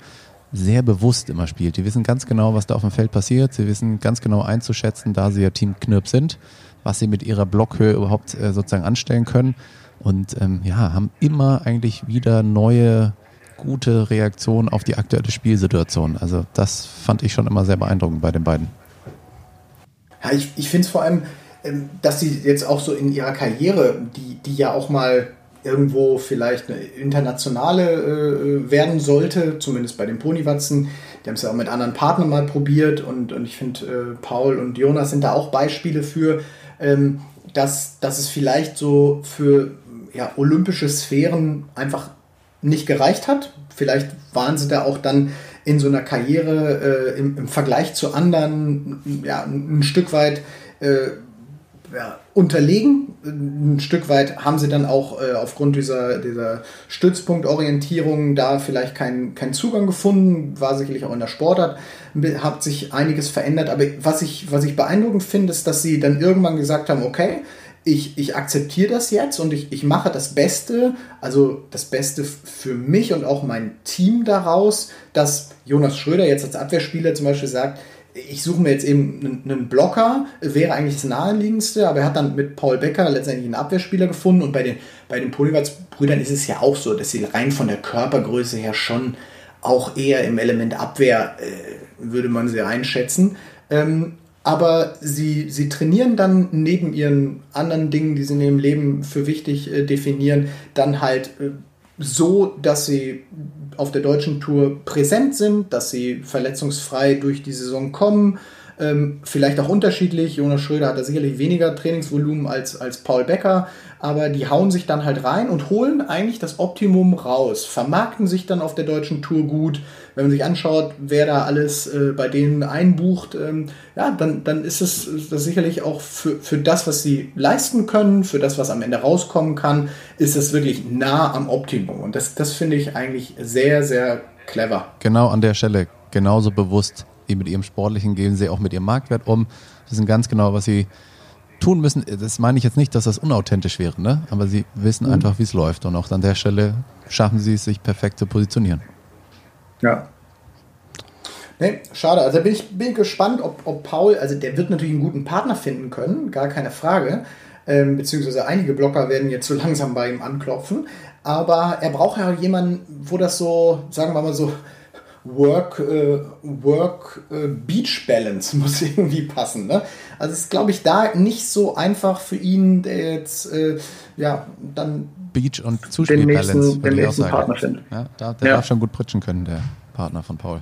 sehr bewusst immer spielt. Die wissen ganz genau, was da auf dem Feld passiert. Sie wissen ganz genau einzuschätzen, da sie ja Team Knirp sind, was sie mit ihrer Blockhöhe überhaupt äh, sozusagen anstellen können. Und ähm, ja, haben immer eigentlich wieder neue gute Reaktionen auf die aktuelle Spielsituation. Also das fand ich schon immer sehr beeindruckend bei den beiden. Ja, ich, ich finde es vor allem, ähm, dass sie jetzt auch so in ihrer Karriere, die, die ja auch mal irgendwo vielleicht eine internationale äh, werden sollte, zumindest bei den Ponywatzen. Die haben es ja auch mit anderen Partnern mal probiert und, und ich finde, äh, Paul und Jonas sind da auch Beispiele für, ähm, dass, dass es vielleicht so für ja, olympische Sphären einfach nicht gereicht hat. Vielleicht waren sie da auch dann in so einer Karriere äh, im, im, Vergleich zu anderen ja, ein Stück weit äh, ja, unterlegen. Ein Stück weit haben sie dann auch äh, aufgrund dieser, dieser Stützpunktorientierung da vielleicht keinen kein Zugang gefunden, war sicherlich auch in der Sportart, hat sich einiges verändert. Aber was ich, was ich beeindruckend finde, ist, dass sie dann irgendwann gesagt haben, okay, ich, ich akzeptiere das jetzt und ich, ich mache das Beste, also das Beste für mich und auch mein Team daraus, dass Jonas Schröder jetzt als Abwehrspieler zum Beispiel sagt, ich suche mir jetzt eben einen Blocker, wäre eigentlich das naheliegendste, aber er hat dann mit Paul Becker letztendlich einen Abwehrspieler gefunden und bei den, bei den Polywatz-Brüdern ist es ja auch so, dass sie rein von der Körpergröße her schon auch eher im Element Abwehr, äh, würde man sie einschätzen. Ähm, aber sie, sie trainieren dann neben ihren anderen Dingen, die sie in ihrem Leben für wichtig äh, definieren, dann halt äh, so, dass sie auf der deutschen Tour präsent sind, dass sie verletzungsfrei durch die Saison kommen. Ähm, vielleicht auch unterschiedlich. Jonas Schröder hat da sicherlich weniger Trainingsvolumen als, als Paul Becker, aber die hauen sich dann halt rein und holen eigentlich das Optimum raus, vermarkten sich dann auf der deutschen Tour gut. Wenn man sich anschaut, wer da alles äh, bei denen einbucht, ähm, ja, dann, dann ist es das sicherlich auch für, für das, was sie leisten können, für das, was am Ende rauskommen kann, ist es wirklich nah am Optimum. Und das, das finde ich eigentlich sehr, sehr clever. Genau an der Stelle, genauso bewusst wie mit ihrem Sportlichen gehen sie auch mit ihrem Marktwert um. Sie wissen ganz genau, was sie tun müssen. Das meine ich jetzt nicht, dass das unauthentisch wäre, ne? aber sie wissen mhm. einfach, wie es läuft. Und auch an der Stelle schaffen sie es, sich perfekt zu positionieren. Ja. Nee, schade. Also bin ich bin gespannt, ob, ob Paul, also der wird natürlich einen guten Partner finden können, gar keine Frage. Ähm, beziehungsweise einige Blocker werden jetzt so [LAUGHS] langsam bei ihm anklopfen. Aber er braucht ja jemanden, wo das so, sagen wir mal so, Work, äh, Work äh, Beach Balance [LAUGHS] muss irgendwie passen. Ne? Also ist, glaube ich, da nicht so einfach für ihn, der jetzt äh, ja dann Beach und Zuspielbalance, den nächsten, den Partner findet. Ja, da, der ja. darf schon gut pritschen können, der Partner von Paul.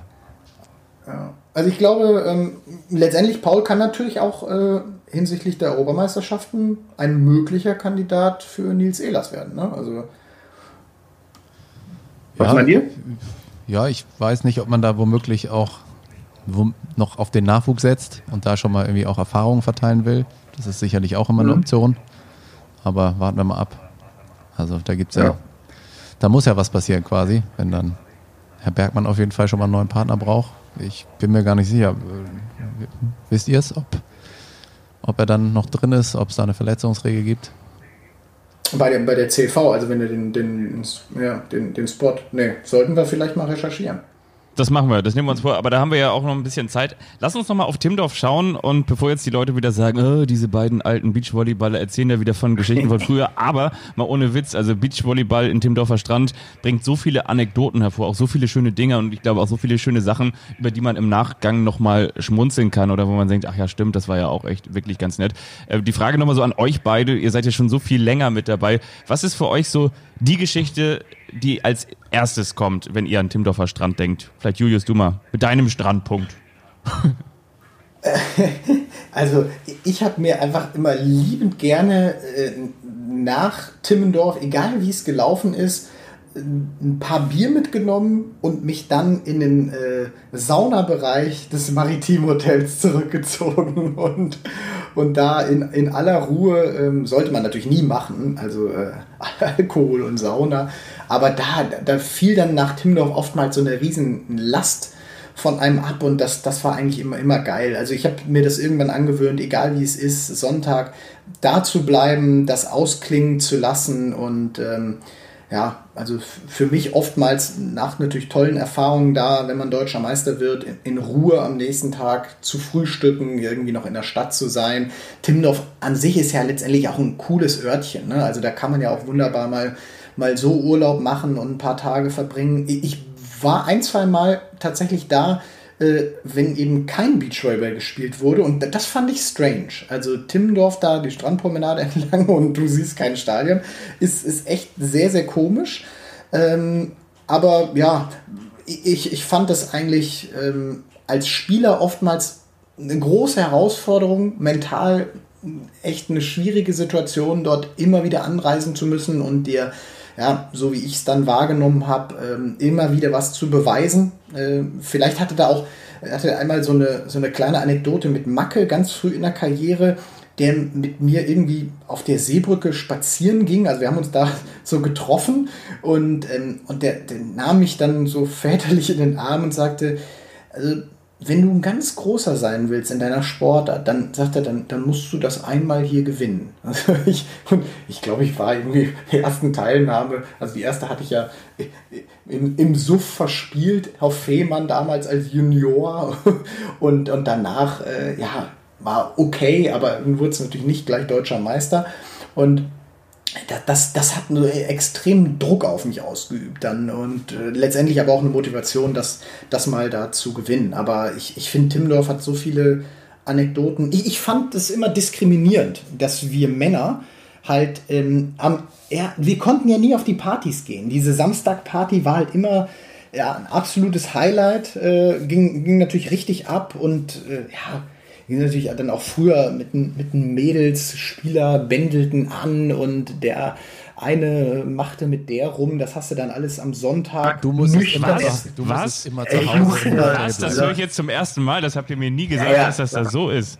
Ja. Also ich glaube, ähm, letztendlich Paul kann natürlich auch äh, hinsichtlich der Europameisterschaften ein möglicher Kandidat für Nils Ehlers werden. Ne? Also was ja, meint ihr? Ja, ich weiß nicht, ob man da womöglich auch noch auf den Nachwuchs setzt und da schon mal irgendwie auch Erfahrungen verteilen will. Das ist sicherlich auch immer eine mhm. Option. Aber warten wir mal ab. Also da gibt's ja, ja, da muss ja was passieren quasi, wenn dann Herr Bergmann auf jeden Fall schon mal einen neuen Partner braucht. Ich bin mir gar nicht sicher. Wisst ihr es, ob, ob er dann noch drin ist, ob es da eine Verletzungsregel gibt? Bei der, bei der CV, also wenn du den, den, ja, den, den Spot, nee, sollten wir vielleicht mal recherchieren. Das machen wir, das nehmen wir uns vor. Aber da haben wir ja auch noch ein bisschen Zeit. Lass uns noch mal auf Timdorf schauen und bevor jetzt die Leute wieder sagen, oh, diese beiden alten Beachvolleyballer erzählen ja wieder von Geschichten von früher. Aber mal ohne Witz, also Beachvolleyball in Timdorfer Strand bringt so viele Anekdoten hervor, auch so viele schöne Dinge und ich glaube auch so viele schöne Sachen, über die man im Nachgang noch mal schmunzeln kann oder wo man denkt, ach ja, stimmt, das war ja auch echt wirklich ganz nett. Äh, die Frage nochmal so an euch beide, ihr seid ja schon so viel länger mit dabei. Was ist für euch so die Geschichte, die als erstes kommt, wenn ihr an Timdorfer Strand denkt? Vielleicht Julius, du mal, mit deinem Strandpunkt. [LAUGHS] Also ich habe mir einfach immer liebend gerne äh, nach Timmendorf, egal wie es gelaufen ist, ein paar Bier mitgenommen und mich dann in den äh, Saunabereich des Maritim Hotels zurückgezogen [LAUGHS] und, und da in, in aller Ruhe, ähm, sollte man natürlich nie machen, also äh, [LAUGHS] Alkohol und Sauna, aber da, da fiel dann nach Timdorf oftmals so eine riesen Last von einem ab und das, das war eigentlich immer, immer geil. Also ich habe mir das irgendwann angewöhnt, egal wie es ist, Sonntag da zu bleiben, das ausklingen zu lassen und ähm, ja, also für mich oftmals nach natürlich tollen Erfahrungen da, wenn man deutscher Meister wird, in, Ruhe am nächsten Tag zu frühstücken, irgendwie noch in der Stadt zu sein. Timmendorf an sich ist ja letztendlich auch ein cooles Örtchen. Ne? Also da kann man ja auch wunderbar mal, mal so Urlaub machen und ein paar Tage verbringen. Ich war ein, zwei Mal tatsächlich da, äh, wenn eben kein Beachvolleyball gespielt wurde. Und das fand ich strange. Also Timmendorf da, die Strandpromenade [LAUGHS] entlang und du siehst kein Stadion, ist, ist echt sehr, sehr komisch. Ähm, aber ja, ich, ich fand das eigentlich ähm, als Spieler oftmals eine große Herausforderung, mental echt eine schwierige Situation, dort immer wieder anreisen zu müssen und dir ja, so wie ich es dann wahrgenommen habe, ähm, immer wieder was zu beweisen. Äh, vielleicht hatte da auch, hatte einmal so eine, so eine kleine Anekdote mit Macke ganz früh in der Karriere, der mit mir irgendwie auf der Seebrücke spazieren ging. Also wir haben uns da [LAUGHS] so getroffen und, ähm, und der, der nahm mich dann so väterlich in den Arm und sagte, also wenn du ein ganz großer sein willst in deiner Sportart, dann sagt er, dann, dann musst du das einmal hier gewinnen. [LAUGHS] Also ich, und ich glaube, ich war irgendwie [LAUGHS] die ersten Teilnahme, also die erste hatte ich ja im, im Suff verspielt auf Fehmarn damals als Junior [LAUGHS] und, und danach, äh, ja, war okay, aber dann wurde es natürlich nicht gleich deutscher Meister und das, das hat einen extremen Druck auf mich ausgeübt dann und äh, letztendlich aber auch eine Motivation, das, das mal da zu gewinnen. Aber ich, ich finde, Timdorf hat so viele Anekdoten. Ich, ich fand es immer diskriminierend, dass wir Männer halt ähm, am, ja, wir konnten ja nie auf die Partys gehen. Diese Samstagparty war halt immer ja, ein absolutes Highlight, äh, ging, ging natürlich richtig ab und äh, ja, die sind natürlich dann auch früher mit, mit Mädels, Spieler bändelten an und der eine machte mit der rum, das hast du dann alles am Sonntag. Du musst es immer, du musst was? immer zu Hause. Was? Das höre ich jetzt zum ersten Mal, das habt ihr mir nie gesagt, ja, ja, dass das da so ist.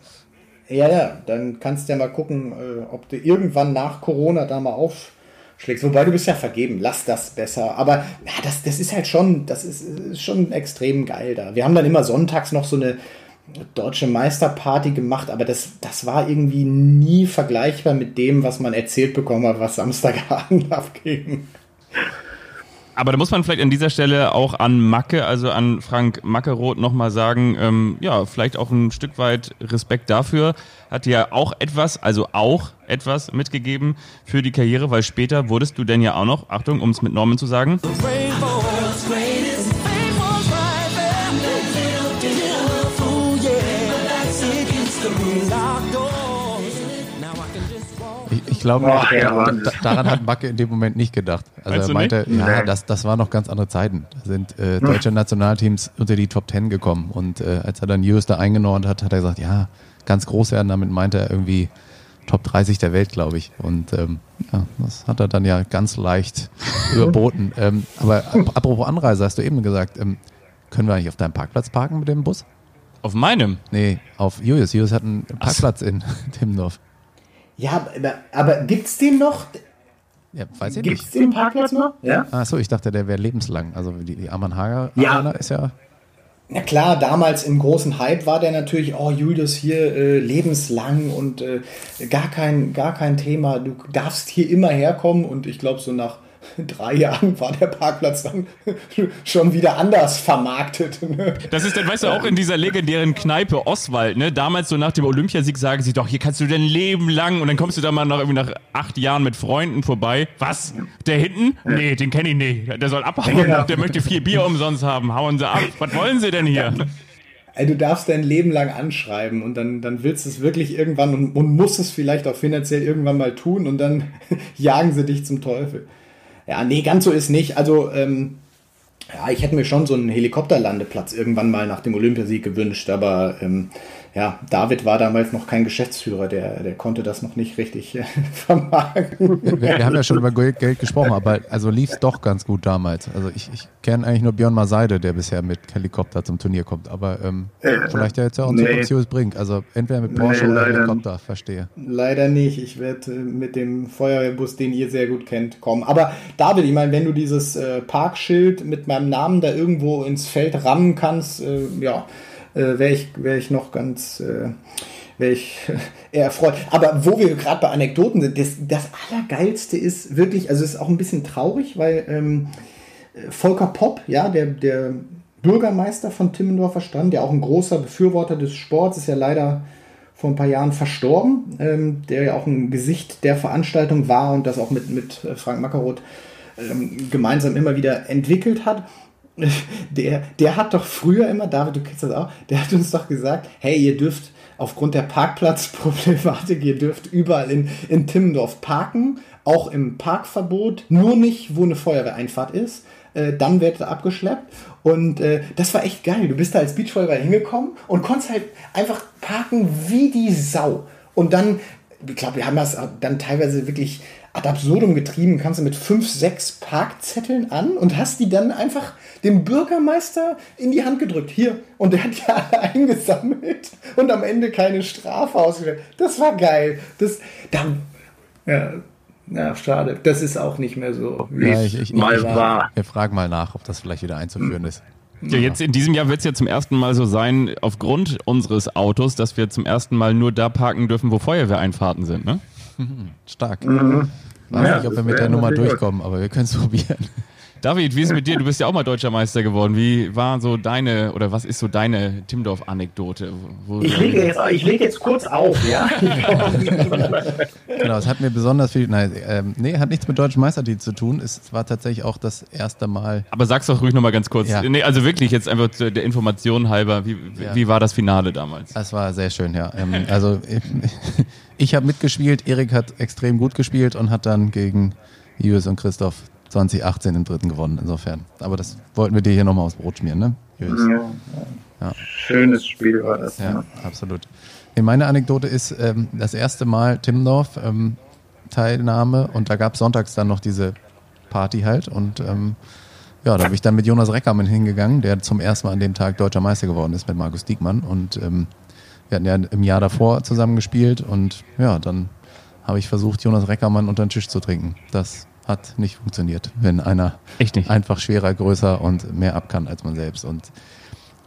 Ja, ja, dann kannst du ja mal gucken, äh, ob du irgendwann nach Corona da mal aufschlägst. Wobei du bist ja vergeben, lass das besser. Aber ja, das, das ist halt schon, das ist, ist schon extrem geil da. Wir haben dann immer sonntags noch so eine deutsche Meisterparty gemacht, aber das, das war irgendwie nie vergleichbar mit dem, was man erzählt bekommen hat, was Samstagabend [LAUGHS] abging. Aber da muss man vielleicht an dieser Stelle auch an Macke, also an Frank Mackeroth nochmal sagen, ähm, ja, vielleicht auch ein Stück weit Respekt dafür. Hat ja auch etwas, also auch etwas mitgegeben für die Karriere, weil später wurdest du denn ja auch noch, Achtung, um es mit Norman zu sagen. Rainbow. Ich glaube, Ach, ja, daran hat Backe in dem Moment nicht gedacht. Also er meinte, ja, das, das waren noch ganz andere Zeiten. Da sind äh, deutsche Nationalteams unter die Top Ten gekommen. Und äh, als er dann US da eingenordet hat, hat er gesagt, ja, ganz groß werden. Damit meinte er irgendwie Top 30 der Welt, glaube ich. Und ähm, ja, das hat er dann ja ganz leicht [LAUGHS] überboten. Ähm, aber apropos Anreise, hast du eben gesagt, ähm, können wir eigentlich auf deinem Parkplatz parken mit dem Bus? Auf meinem? Nee, auf Julius. Julius hat einen Parkplatz in [LAUGHS] Timmendorf. Ja, aber, aber gibt's den noch? Ja, weiß ich Gibt's nicht. den Parkplatz noch? Ja. Achso, ich dachte, der wäre lebenslang. Also die, die Arman Hager ja. ist ja. Na klar, damals im großen Hype war der natürlich, oh Julius hier äh, lebenslang und äh, gar, kein, gar kein Thema. Du darfst hier immer herkommen und ich glaube so nach drei Jahren war der Parkplatz dann schon wieder anders vermarktet. Ne? Das ist dann, weißt du, auch in dieser legendären Kneipe Oswald, ne? Damals so nach dem Olympiasieg sagen sie doch, hier kannst du dein Leben lang und dann kommst du da mal nach, irgendwie nach acht Jahren mit Freunden vorbei. Was? Der hinten? Nee, den kenne ich nicht. Der soll abhauen. Genau. Der möchte vier Bier umsonst haben. Hauen sie ab. Was wollen sie denn hier? Ey, du darfst dein Leben lang anschreiben und dann, dann willst du es wirklich irgendwann und, und musst es vielleicht auch finanziell irgendwann mal tun und dann [LAUGHS] jagen sie dich zum Teufel. Ja, nee, ganz so ist nicht. Also, ähm, ja, ich hätte mir schon so einen Helikopterlandeplatz irgendwann mal nach dem Olympiasieg gewünscht, aber ähm, ja, David war damals noch kein Geschäftsführer, der, der konnte das noch nicht richtig äh, [LAUGHS] vermarkten. Wir, wir, haben ja schon über Geld gesprochen, aber also lief es doch ganz gut damals. Also ich, ich kenne eigentlich nur Björn Maseide, der bisher mit Helikopter zum Turnier kommt, aber ähm, äh, vielleicht ja jetzt auch nee. Zukunftsjus Brink. Also entweder mit Porsche nee, oder Helikopter, verstehe. Leider nicht. Ich werde äh, mit dem Feuerwehrbus, den ihr sehr gut kennt, kommen. Aber David, ich meine, wenn du dieses äh, Parkschild mit meinem Namen da irgendwo ins Feld rammen kannst, äh, ja, äh, wäre ich, wär ich noch ganz, äh, wäre ich [LAUGHS] eher erfreut. Aber wo wir gerade bei Anekdoten sind, das, das Allergeilste ist wirklich, also es ist auch ein bisschen traurig, weil ähm, Volker Popp, ja, der, der Bürgermeister von Timmendorfer Strand, der auch ein großer Befürworter des Sports, ist ja leider vor ein paar Jahren verstorben, ähm, der ja auch ein Gesicht der Veranstaltung war und das auch mit, mit Frank Mackeroth ähm, gemeinsam immer wieder entwickelt hat. [LAUGHS] der, der hat doch früher immer, David, du kennst das auch, der hat uns doch gesagt, hey, ihr dürft aufgrund der Parkplatzproblematik, ihr dürft überall in, in Timmendorf parken, auch im Parkverbot, nur nicht, wo eine Feuerwehreinfahrt ist. Äh, dann werdet ihr abgeschleppt. Und äh, das war echt geil. Du bist da als Beachvolleyball hingekommen und konntest halt einfach parken wie die Sau. Und dann, ich glaube, wir haben das dann teilweise wirklich ad absurdum getrieben, kannst du mit fünf, sechs Parkzetteln an und hast die dann einfach dem Bürgermeister in die Hand gedrückt. Hier. Und der hat die alle [LAUGHS] eingesammelt und am Ende keine Strafe ausgestellt. Das war geil. Das, dann, ja, ja, schade. Das ist auch nicht mehr so, wie ja, ich, ich, mal ich, war. Wir fragen mal nach, ob das vielleicht wieder einzuführen ist. Ja, jetzt in diesem Jahr wird es ja zum ersten Mal so sein, aufgrund unseres Autos, dass wir zum ersten Mal nur da parken dürfen, wo Feuerwehreinfahrten sind, ne? Stark. Mhm. Weiß ja, nicht, ob wir mit der Nummer durchkommen, aber wir können es [LAUGHS] probieren. David, wie ist es mit dir? Du bist ja auch mal deutscher Meister geworden. Wie war so deine, oder was ist so deine Timdorf-Anekdote? Ich lege jetzt, ich leg jetzt kurz auf, ja? [LAUGHS] genau, es hat mir besonders viel, nein, ähm, nee, hat nichts mit deutschen Meistertitel zu tun. Es war tatsächlich auch das erste Mal. Aber sag's doch ruhig nochmal ganz kurz. Ja. Nee, also wirklich jetzt einfach der Information halber, wie, ja. wie war das Finale damals? Es war sehr schön, ja. Ähm, also [LAUGHS] ich habe mitgespielt, Erik hat extrem gut gespielt und hat dann gegen Julius und Christoph 2018 im dritten gewonnen, insofern. Aber das wollten wir dir hier nochmal aufs Brot schmieren, ne? Ja, ja. Schönes Spiel war das. Ja, ja. absolut. Nee, meine Anekdote ist ähm, das erste Mal Timmendorf ähm, Teilnahme und da gab es sonntags dann noch diese Party halt und ähm, ja, da bin ich dann mit Jonas Reckermann hingegangen, der zum ersten Mal an dem Tag deutscher Meister geworden ist mit Markus Diekmann und ähm, wir hatten ja im Jahr davor zusammen gespielt und ja, dann habe ich versucht, Jonas Reckermann unter den Tisch zu trinken. Das hat nicht funktioniert, wenn einer einfach schwerer, größer und mehr ab kann als man selbst. Und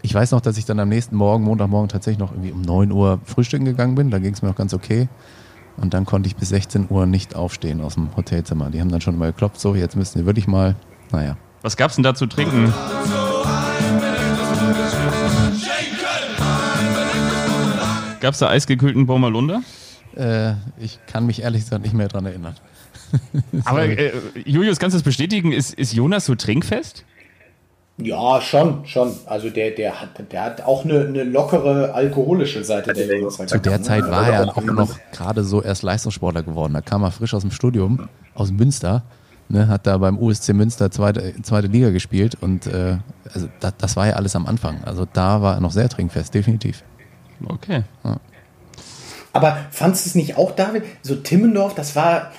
ich weiß noch, dass ich dann am nächsten Morgen, Montagmorgen, tatsächlich noch irgendwie um 9 Uhr frühstücken gegangen bin. Da ging es mir noch ganz okay. Und dann konnte ich bis 16 Uhr nicht aufstehen aus dem Hotelzimmer. Die haben dann schon mal geklopft, so, jetzt müssen wir wirklich mal, naja. Was gab's denn da zu trinken? Gab's da eisgekühlten Bommerlunder? Äh, ich kann mich ehrlich gesagt nicht mehr dran erinnern. [LAUGHS] Aber äh, Julius, kannst du das bestätigen? Ist, ist Jonas so trinkfest? Ja, schon, schon. Also der, der, hat, der hat auch eine, eine lockere alkoholische Seite. Der Jonas Zu der ne? Zeit war er auch noch gerade so erst Leistungssportler geworden. Da kam er frisch aus dem Studium, aus Münster, ne, hat da beim USC Münster zweite, zweite Liga gespielt und äh, also das, das war ja alles am Anfang. Also da war er noch sehr trinkfest, definitiv. Okay. Ja. Aber fandest du es nicht auch, David? So Timmendorf, das war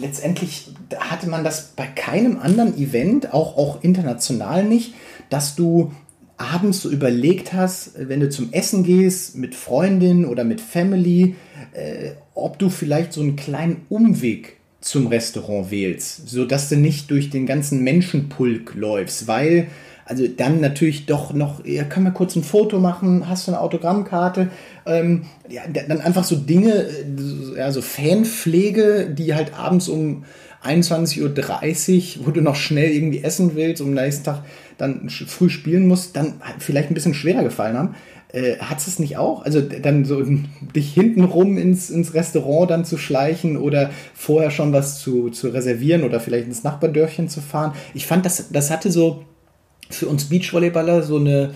letztendlich hatte man das bei keinem anderen Event, auch, auch international nicht, dass du abends so überlegt hast, wenn du zum Essen gehst mit Freundin oder mit Family, äh, ob du vielleicht so einen kleinen Umweg zum Restaurant wählst, sodass du nicht durch den ganzen Menschenpulk läufst, weil also dann natürlich doch noch, ja, können wir kurz ein Foto machen, hast du eine Autogrammkarte, ähm, ja, dann einfach so Dinge, äh, ja, so Fanpflege, die halt abends um 21.30 Uhr, wo du noch schnell irgendwie essen willst, um nächsten Tag dann früh spielen musst, dann vielleicht ein bisschen schwerer gefallen haben. Äh, Hat es nicht auch? Also dann so dich hintenrum ins, ins Restaurant dann zu schleichen oder vorher schon was zu, zu reservieren oder vielleicht ins Nachbardörfchen zu fahren. Ich fand, das, das hatte so für uns Beachvolleyballer so eine,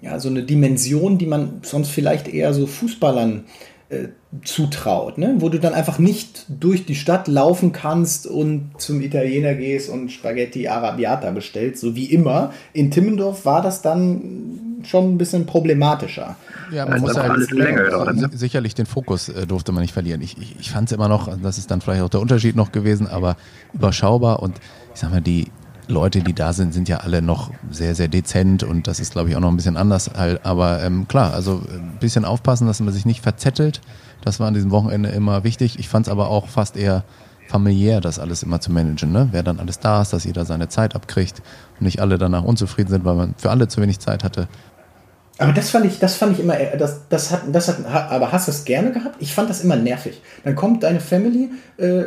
ja, so eine Dimension, die man sonst vielleicht eher so Fußballern äh, zutraut, ne? wo du dann einfach nicht durch die Stadt laufen kannst und zum Italiener gehst und Spaghetti Arabiata bestellst, so wie immer. In Timmendorf war das dann schon ein bisschen problematischer. Ja, man muss halt länger, also, sicherlich den Fokus äh, durfte man nicht verlieren. Ich, ich, ich fand es immer noch, das ist dann vielleicht auch der Unterschied noch gewesen, aber überschaubar und ich sag mal, die Leute, die da sind, sind ja alle noch sehr, sehr dezent und das ist, glaube ich, auch noch ein bisschen anders. Aber ähm, klar, also ein bisschen aufpassen, dass man sich nicht verzettelt. Das war an diesem Wochenende immer wichtig. Ich fand es aber auch fast eher familiär, das alles immer zu managen. Ne? Wer dann alles da ist, dass jeder seine Zeit abkriegt und nicht alle danach unzufrieden sind, weil man für alle zu wenig Zeit hatte. Aber das fand ich, das fand ich immer, das, das hat, das hat, aber hast du es gerne gehabt? Ich fand das immer nervig. Dann kommt deine Family äh,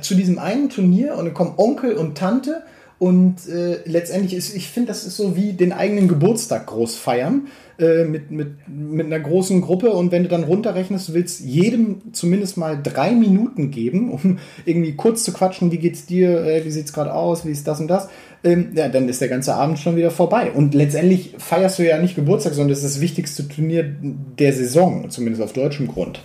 zu diesem einen Turnier und dann kommen Onkel und Tante und äh, letztendlich ist, ich finde, das ist so wie den eigenen Geburtstag groß feiern äh, mit, mit, mit einer großen Gruppe. Und wenn du dann runterrechnest, du willst jedem zumindest mal drei Minuten geben, um irgendwie kurz zu quatschen, wie geht's dir, äh, wie sieht's gerade aus, wie ist das und das. Ähm, ja, dann ist der ganze Abend schon wieder vorbei. Und letztendlich feierst du ja nicht Geburtstag, sondern das ist das wichtigste Turnier der Saison, zumindest auf deutschem Grund.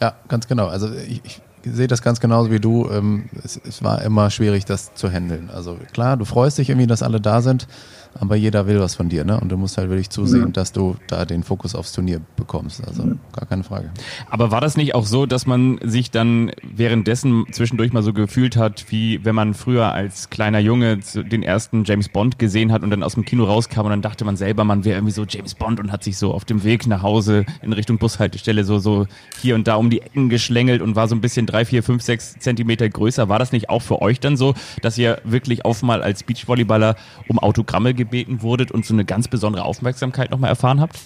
Ja, ganz genau. Also ich, ich sehe das ganz genauso wie du. Ähm, es, es, war immer schwierig, das zu handeln. Also klar, du freust dich irgendwie, dass alle da sind, aber jeder will was von dir, ne? Und du musst halt wirklich zusehen, mhm. dass du da den Fokus aufs Turnier bekommst. Also gar keine Frage. Aber war das nicht auch so, dass man sich dann währenddessen zwischendurch mal so gefühlt hat, wie wenn man früher als kleiner Junge den ersten James Bond gesehen hat und dann aus dem Kino rauskam und dann dachte man selber, man wäre irgendwie so James Bond und hat sich so auf dem Weg nach Hause in Richtung Bushaltestelle so, so hier und da um die Ecken geschlängelt und war so ein bisschen drei, vier, fünf, sechs Zentimeter größer. War das nicht auch für euch dann so, dass ihr wirklich auch mal als Beachvolleyballer um Autogramme gebeten gebeten wurdet und so eine ganz besondere Aufmerksamkeit nochmal erfahren habt?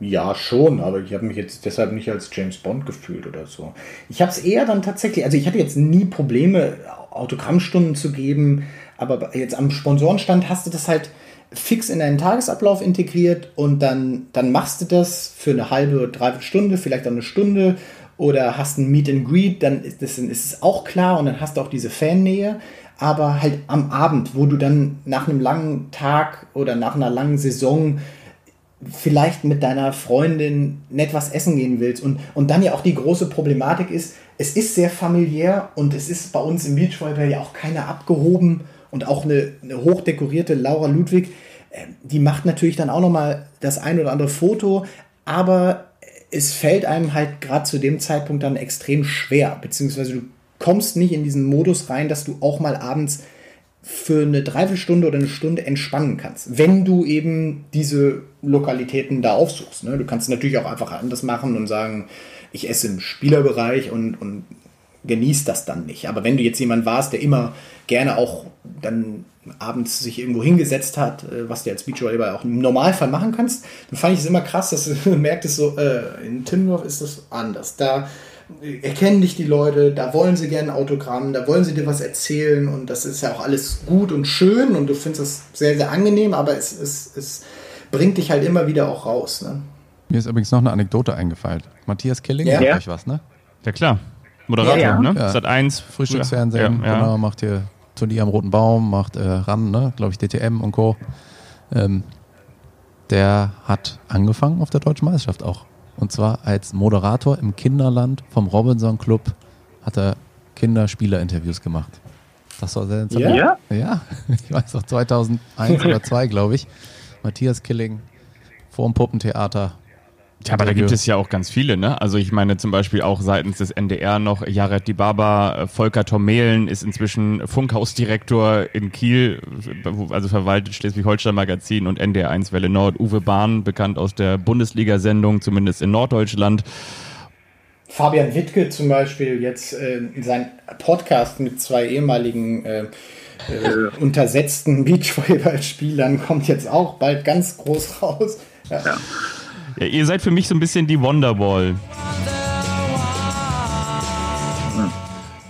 Ja, schon, aber ich habe mich jetzt deshalb nicht als James Bond gefühlt oder so. Ich habe es eher dann tatsächlich, also ich hatte jetzt nie Probleme, Autogrammstunden zu geben, aber jetzt am Sponsorenstand hast du das halt fix in deinen Tagesablauf integriert und dann, dann machst du das für eine halbe, dreiviertel Stunde, vielleicht auch eine Stunde oder hast ein Meet and Greet, dann ist, das, ist es auch klar und dann hast du auch diese Fannähe aber halt am Abend, wo du dann nach einem langen Tag oder nach einer langen Saison vielleicht mit deiner Freundin nett was essen gehen willst. Und, und dann ja auch die große Problematik ist, es ist sehr familiär und es ist bei uns im Beachvolleyball ja auch keiner abgehoben und auch eine, eine hochdekorierte Laura Ludwig, äh, die macht natürlich dann auch nochmal das ein oder andere Foto, aber es fällt einem halt gerade zu dem Zeitpunkt dann extrem schwer, beziehungsweise du kommst nicht in diesen Modus rein, dass du auch mal abends für eine Dreiviertelstunde oder eine Stunde entspannen kannst, wenn du eben diese Lokalitäten da aufsuchst. Ne? Du kannst natürlich auch einfach anders machen und sagen, ich esse im Spielerbereich und, und genießt das dann nicht. Aber wenn du jetzt jemand warst, der immer gerne auch dann abends sich irgendwo hingesetzt hat, äh, was du als Beachvolleyball auch im Normalfall machen kannst, dann fand ich es immer krass, dass [LAUGHS] du merktest so, äh, in Timmendorf ist das anders. Da erkennen dich die Leute, da wollen sie gerne Autogramm, da wollen sie dir was erzählen und das ist ja auch alles gut und schön und du findest das sehr, sehr angenehm, aber es, es, es bringt dich halt immer wieder auch raus. Ne? Mir ist übrigens noch eine Anekdote eingefallen. Matthias Killing, ja. sagt euch was, ne? Ja klar, Moderator, ja, ja. ne? Ja. Sat 1. Frühstücksfernsehen, ja, genau, macht hier Turnier am Roten Baum, macht äh, RAN, ne? glaube ich DTM und Co. Ähm, der hat angefangen auf der Deutschen Meisterschaft auch. Und zwar als Moderator im Kinderland vom Robinson Club hat er Kinderspielerinterviews gemacht. Das war sehr interessant. Ja? Ja, [LAUGHS] ich weiß noch, 2001 oder [LAUGHS] 2002, glaube ich. Matthias Killing vor dem Puppentheater ja, aber da gibt es ja auch ganz viele, ne? Also ich meine zum Beispiel auch seitens des NDR noch Jared Dibaba, äh, Volker Tormelen ist inzwischen Funkhausdirektor in Kiel, also verwaltet Schleswig-Holstein Magazin und NDR 1 Welle Nord. Uwe Bahn, bekannt aus der Bundesliga-Sendung, zumindest in Norddeutschland. Fabian Wittke zum Beispiel jetzt äh, sein Podcast mit zwei ehemaligen äh, äh, untersetzten Beachvolleyballspielern kommt jetzt auch bald ganz groß raus. Ja. ja. Ja, ihr seid für mich so ein bisschen die Wonderwall.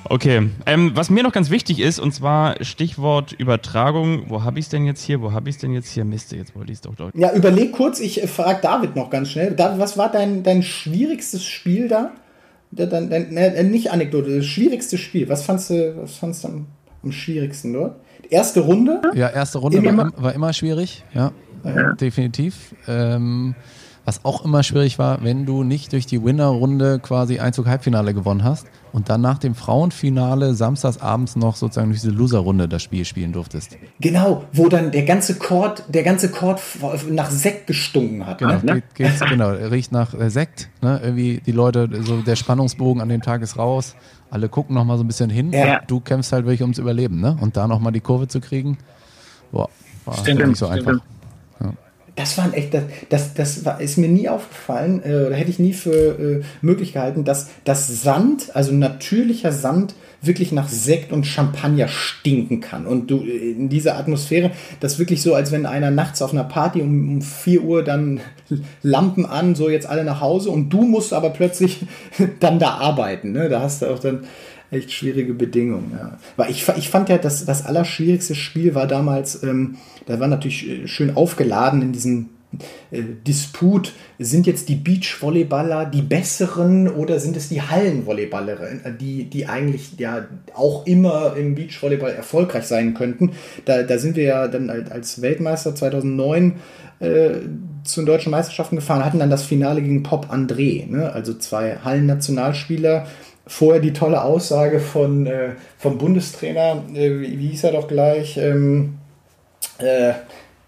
Okay, ähm, was mir noch ganz wichtig ist, und zwar Stichwort Übertragung. Wo habe ich es denn jetzt hier? Wo habe ich es denn jetzt hier? Mist, jetzt wollte ich es doch deutlich. Ja, überleg kurz, ich äh, frage David noch ganz schnell. David, was war dein, dein schwierigstes Spiel da? Dein, dein, äh, nicht Anekdote, das schwierigste Spiel. Was fandst du, was fandst du am, am schwierigsten dort? Erste Runde? Ja, erste Runde war, war, immer schwierig, ja, ja. definitiv. Ähm, Was auch immer schwierig war, wenn du nicht durch die Winner-Runde quasi Einzug Halbfinale gewonnen hast und dann nach dem Frauenfinale samstags abends noch sozusagen durch diese Loser-Runde das Spiel spielen durftest. Genau, wo dann der ganze Chord, der ganze Chord nach Sekt gestunken hat. Genau, ne? geht, geht's, genau riecht nach äh, Sekt. Ne? Irgendwie die Leute, so der Spannungsbogen an dem Tag ist raus. Alle gucken noch mal so ein bisschen hin. Ja. Du kämpfst halt wirklich ums Überleben, ne? Und da noch mal die Kurve zu kriegen, boah, war Stimmt, nicht so stimmt. Das waren echt, das, das, das war, ist mir nie aufgefallen, äh, oder hätte ich nie für äh, möglich gehalten, dass das Sand, also natürlicher Sand, wirklich nach Sekt und Champagner stinken kann. Und du äh, in dieser Atmosphäre, das ist wirklich so, als wenn einer nachts auf einer Party um, um 4 Uhr dann Lampen an, so jetzt alle nach Hause und du musst aber plötzlich [LAUGHS] dann da arbeiten. Ne? Da hast du auch dann echt schwierige Bedingungen. Ja. Weil ich, ich fand ja, das, das allerschwierigste Spiel war damals, ähm, da war natürlich äh, schön aufgeladen in diesem äh, Disput, sind jetzt die Beachvolleyballer die besseren oder sind es die Hallenvolleyballer, äh, die, die eigentlich ja auch immer im Beachvolleyball erfolgreich sein könnten. Da, da sind wir ja dann als- Weltmeister 2009 äh, zu den deutschen Meisterschaften gefahren, hatten dann das Finale gegen Pop André, ne? also zwei Hallennationalspieler. Vorher die tolle Aussage von, äh, vom Bundestrainer, äh, wie, wie hieß er doch gleich, ähm, äh,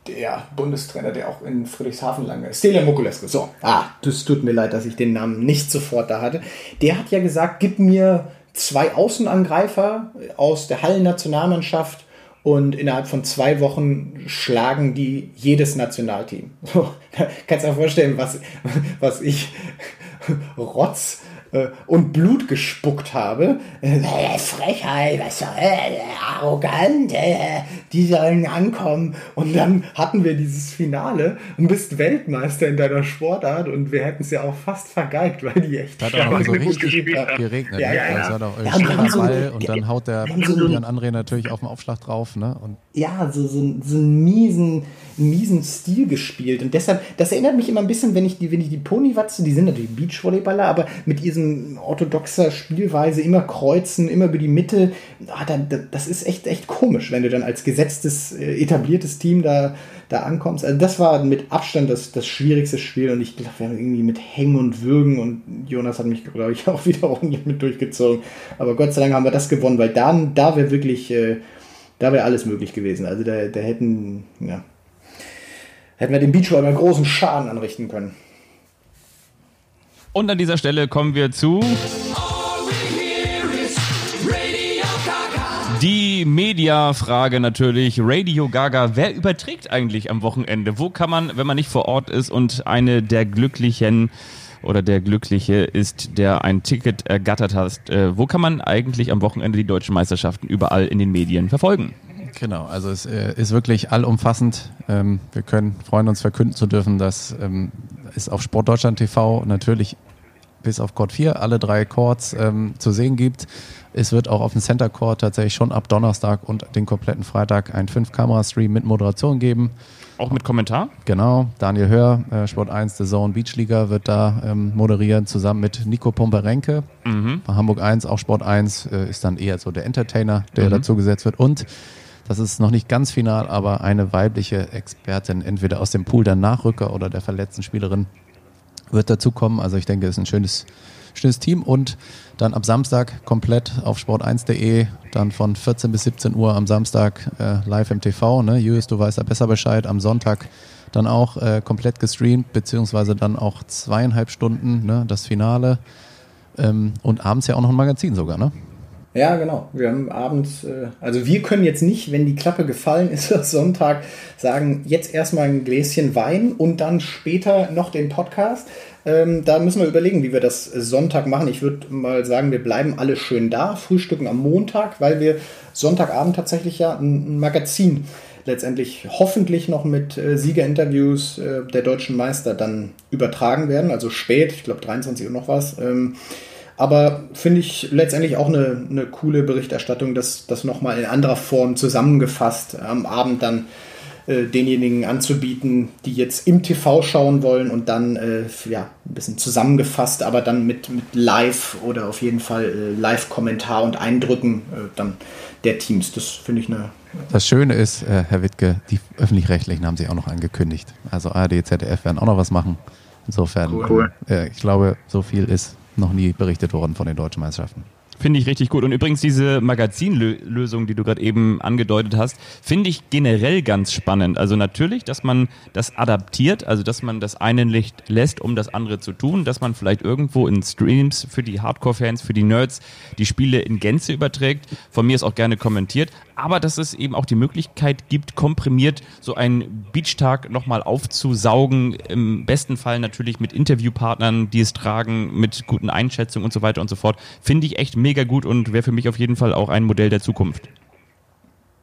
der Bundestrainer, der auch in Friedrichshafen lange ist, Stelian Mokulescu. So, ah, das tut mir leid, dass ich den Namen nicht sofort da hatte. Der hat ja gesagt, gib mir zwei Außenangreifer aus der Hallennationalmannschaft und innerhalb von zwei Wochen schlagen die jedes Nationalteam. So, [LAUGHS] kannst du dir vorstellen, was, was ich [LAUGHS] Rotz äh, und Blut gespuckt habe. Äh, Frechheit, was soll, äh, arrogant, äh, die sollen ankommen. Und dann hatten wir dieses Finale und bist Weltmeister in deiner Sportart und wir hätten es ja auch fast vergeigt, weil die echt hat auch so richtig gespielt, ja. geregnet. Ja, ne? ja, war doch ein Ja, so- Ball und dann haut der so- Julian André natürlich auf den Aufschlag drauf. Ne? Und ja, so, so, so einen miesen, miesen Stil gespielt. Und deshalb, das erinnert mich immer ein bisschen, wenn ich die, wenn ich die Ponywatze, die sind natürlich Beachvolleyballer, aber mit diesem orthodoxer Spielweise immer kreuzen, immer über die Mitte, ah, da, da, das ist echt, echt komisch, wenn du dann als gesetztes, äh, etabliertes Team da, da ankommst. Also das war mit Abstand das, das schwierigste Spiel und ich glaube, wir haben irgendwie mit Hängen und Würgen und Jonas hat mich, glaube ich, [LAUGHS] auch wieder ordentlich mit durchgezogen. Aber Gott sei Dank haben wir das gewonnen, weil dann, da wäre wirklich, äh, da wäre alles möglich gewesen. Also da, da hätten, ja, hätten wir dem Beachvolleyball großen Schaden anrichten können. Und an dieser Stelle kommen wir zu die Media-Frage natürlich. Radio Gaga. Wer überträgt eigentlich am Wochenende? Wo kann man, wenn man nicht vor Ort ist und eine der Glücklichen oder der Glückliche ist, der ein Ticket ergattert hat, äh, wo kann man eigentlich am Wochenende die deutschen Meisterschaften überall in den Medien verfolgen? Genau, also es äh, ist wirklich allumfassend. Ähm, wir können freuen uns verkünden zu dürfen, dass ähm, es auf Sportdeutschland TV natürlich bis auf Court 4 alle drei Courts ähm, zu sehen gibt. Es wird auch auf dem Center Court tatsächlich schon ab Donnerstag und den kompletten Freitag einen 5-Kamera-Stream mit Moderation geben. Auch mit Kommentar? Genau, Daniel Hör, äh, Sport 1, The Zone Beach Liga wird da ähm, moderieren, zusammen mit Nico Pomperenke. Bei Hamburg 1, auch Sport 1, äh, ist dann eher so der Entertainer, der dazu gesetzt wird. Und das ist noch nicht ganz final, aber eine weibliche Expertin, entweder aus dem Pool der Nachrücker oder der verletzten Spielerin, wird dazukommen. Also ich denke, es ist ein schönes, schönes Team. Und dann ab Samstag komplett auf sport1.de, dann von 14 bis 17 Uhr am Samstag äh, live im TV. Ne? Julius, du weißt ja besser Bescheid. Am Sonntag dann auch äh, komplett gestreamt, beziehungsweise dann auch zweieinhalb Stunden ne? das Finale. Ähm, und abends ja auch noch ein Magazin sogar, ne? Ja, genau. Wir haben abends, äh, also wir können jetzt nicht, wenn die Klappe gefallen ist, [LAUGHS] Sonntag, sagen, jetzt erstmal ein Gläschen Wein und dann später noch den Podcast. Ähm, da müssen wir überlegen, wie wir das Sonntag machen. Ich würde mal sagen, wir bleiben alle schön da, frühstücken am Montag, weil wir Sonntagabend tatsächlich ja ein, Magazin letztendlich hoffentlich noch mit äh, Siegerinterviews äh, der deutschen Meister dann übertragen werden. Also spät, ich glaube 23 Uhr noch was. Ähm, aber finde ich letztendlich auch eine, eine coole Berichterstattung, das, das nochmal in anderer Form zusammengefasst am Abend dann äh, denjenigen anzubieten, die jetzt im TV schauen wollen und dann äh, ja, ein bisschen zusammengefasst, aber dann mit, mit Live oder auf jeden Fall äh, Live-Kommentar und Eindrücken äh, dann der Teams. Das finde ich eine. Das Schöne ist, äh, Herr Wittke, die Öffentlich-Rechtlichen haben sich auch noch angekündigt. Also ARD, ZDF werden auch noch was machen. Insofern, cool. äh, ich glaube, so viel ist noch nie berichtet worden von den deutschen Meisterschaften. Finde ich richtig gut. Und übrigens diese Magazinlösung, die du gerade eben angedeutet hast, finde ich generell ganz spannend. Also natürlich, dass man das adaptiert, also dass man das eine nicht lässt, um das andere zu tun, dass man vielleicht irgendwo in Streams für die Hardcore-Fans, für die Nerds die Spiele in Gänze überträgt. Von mir ist auch gerne kommentiert aber dass es eben auch die Möglichkeit gibt, komprimiert so einen Beachtag nochmal aufzusaugen, im besten Fall natürlich mit Interviewpartnern, die es tragen, mit guten Einschätzungen und so weiter und so fort, finde ich echt mega gut und wäre für mich auf jeden Fall auch ein Modell der Zukunft.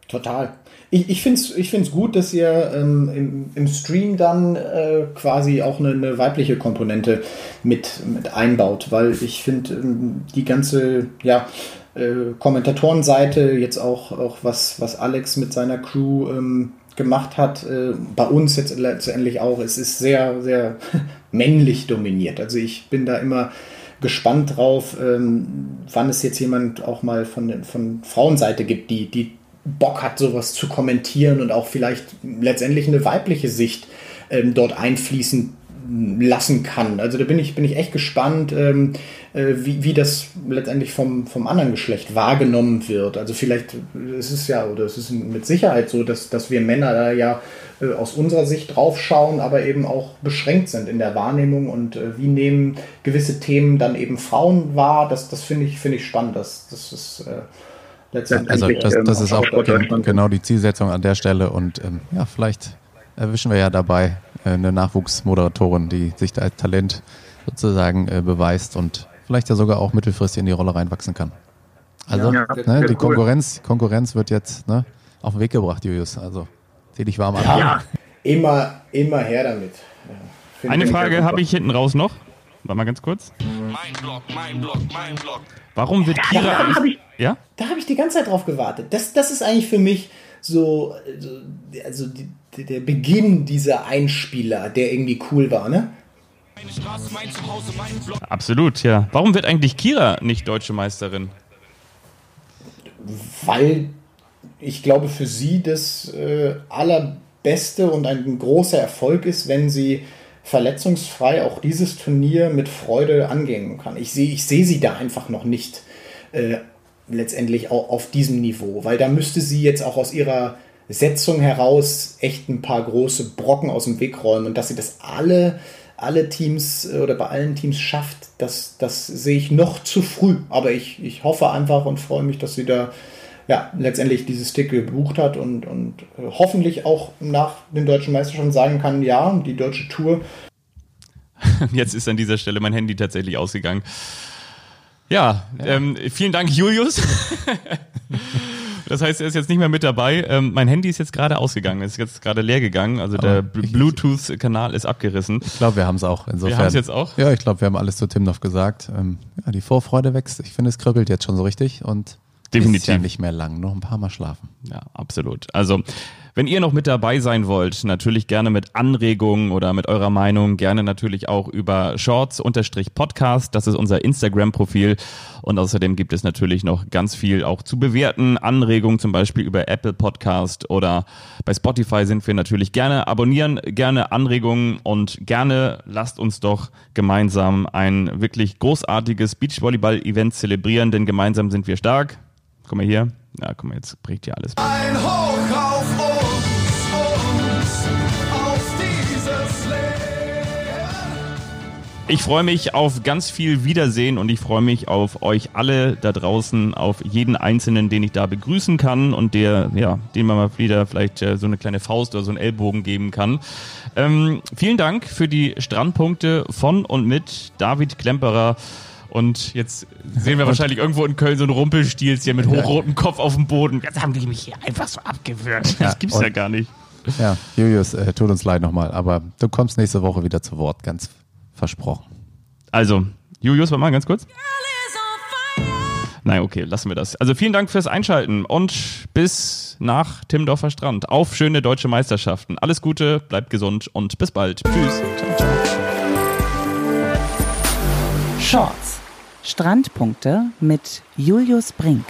Total. Ich, ich finde es ich find's gut, dass ihr ähm, im, im Stream dann äh, quasi auch eine, eine, weibliche Komponente mit, mit einbaut, weil ich finde, ähm, die ganze, ja, äh, Kommentatorenseite, jetzt auch, auch was, was Alex mit seiner Crew ähm, gemacht hat, äh, bei uns jetzt letztendlich auch, es ist sehr, sehr [LAUGHS] männlich dominiert. Also ich bin da immer gespannt drauf, ähm, wann es jetzt jemand auch mal von, von Frauenseite gibt, die, die Bock hat, sowas zu kommentieren und auch vielleicht letztendlich eine weibliche Sicht ähm, dort einfließen lassen kann. Also da bin ich, bin ich echt gespannt, ähm, äh, wie, wie das letztendlich vom, vom anderen Geschlecht wahrgenommen wird. Also vielleicht ist es ja, oder es ist mit Sicherheit so, dass, dass wir Männer da ja äh, aus unserer Sicht draufschauen, aber eben auch beschränkt sind in der Wahrnehmung und äh, wie nehmen gewisse Themen dann eben Frauen wahr. Das, das finde ich, finde ich spannend. Das, das ist äh, letztendlich. Also das, das ist auch genau die Zielsetzung an der Stelle und ähm, ja, vielleicht erwischen wir ja dabei eine Nachwuchsmoderatorin, die sich da als Talent sozusagen äh, beweist und vielleicht ja sogar auch mittelfristig in die Rolle reinwachsen kann. Also ja, ne, die Konkurrenz, Konkurrenz wird jetzt ne, auf den Weg gebracht, Julius. Also zieh dich warm an. Ja, immer, immer her damit. Ja, Eine Frage habe ich hinten raus noch. Warte mal ganz kurz. Mein Blog, mein Blog, mein Blog. Warum wird Kira. Da habe ich, ja? hab ich die ganze Zeit drauf gewartet. Das, das ist eigentlich für mich so, also die, der Beginn dieser Einspieler, der irgendwie cool war, ne? Absolut, ja. Warum wird eigentlich Kira nicht deutsche Meisterin? Weil ich glaube, für sie das äh, allerbeste und ein großer Erfolg ist, wenn sie verletzungsfrei auch dieses Turnier mit Freude angehen kann. Ich sehe ich seh sie da einfach noch nicht äh, letztendlich auch auf diesem Niveau, weil da müsste sie jetzt auch aus ihrer Setzung heraus echt ein paar große Brocken aus dem Weg räumen und dass sie das alle, alle Teams äh, oder bei allen Teams schafft, das, das sehe ich noch zu früh. Aber ich, ich hoffe einfach und freue mich, dass sie da ja, letztendlich dieses Stick gebucht hat und, und äh, hoffentlich auch nach den deutschen Meisterschaften sagen kann, ja, die deutsche Tour. [LAUGHS] Jetzt ist an dieser Stelle mein Handy tatsächlich ausgegangen. Ja. Ähm, vielen Dank, Julius. [LAUGHS] Das heißt, er ist jetzt nicht mehr mit dabei. Ähm, mein Handy ist jetzt gerade ausgegangen, ist jetzt gerade leer gegangen. Also der Bluetooth-Kanal ist abgerissen. Ich glaube, wir haben es auch. Insofern. Wir haben es jetzt auch? Ja, ich glaube, wir haben alles zu Timnoff gesagt. Ähm, ja, die Vorfreude wächst. Ich finde, es kribbelt jetzt schon so richtig und Definitiv. Ist ja nicht mehr lang, noch ein paar Mal schlafen. Ja, absolut. Also wenn ihr noch mit dabei sein wollt, natürlich gerne mit Anregungen oder mit eurer Meinung, gerne natürlich auch über Shorts-Podcast. Das ist unser Instagram-Profil. Und außerdem gibt es natürlich noch ganz viel auch zu bewerten. Anregungen zum Beispiel über Apple Podcast oder bei Spotify sind wir natürlich gerne. Abonnieren, gerne Anregungen und gerne lasst uns doch gemeinsam ein wirklich großartiges Beachvolleyball-Event zelebrieren, denn gemeinsam sind wir stark. Guck mal hier. Ja, guck mal, jetzt bricht hier alles. Ein Hoch Ich freue mich auf ganz viel Wiedersehen und ich freue mich auf euch alle da draußen, auf jeden Einzelnen, den ich da begrüßen kann und der, ja, dem man mal wieder vielleicht äh, so eine kleine Faust oder so einen Ellbogen geben kann. Ähm, vielen Dank für die Strandpunkte von und mit David Klemperer. Und jetzt sehen wir wahrscheinlich irgendwo in Köln so einen Rumpelstilzchen mit hochrotem Kopf auf dem Boden. Jetzt haben die mich hier einfach so abgewürgt. Das ja, gibt's ja gar nicht. Ja, Julius, äh, tut uns leid nochmal, aber du kommst nächste Woche wieder zu Wort, ganz Versprochen. Also, Julius, warte mal ganz kurz. Nein, okay, lassen wir das. Also vielen Dank fürs Einschalten und bis nach Timmendorfer Strand. Auf schöne deutsche Meisterschaften. Alles Gute, bleibt gesund und bis bald. Tschüss. Ciao, ciao. Shorts. Strandpunkte mit Julius Brink.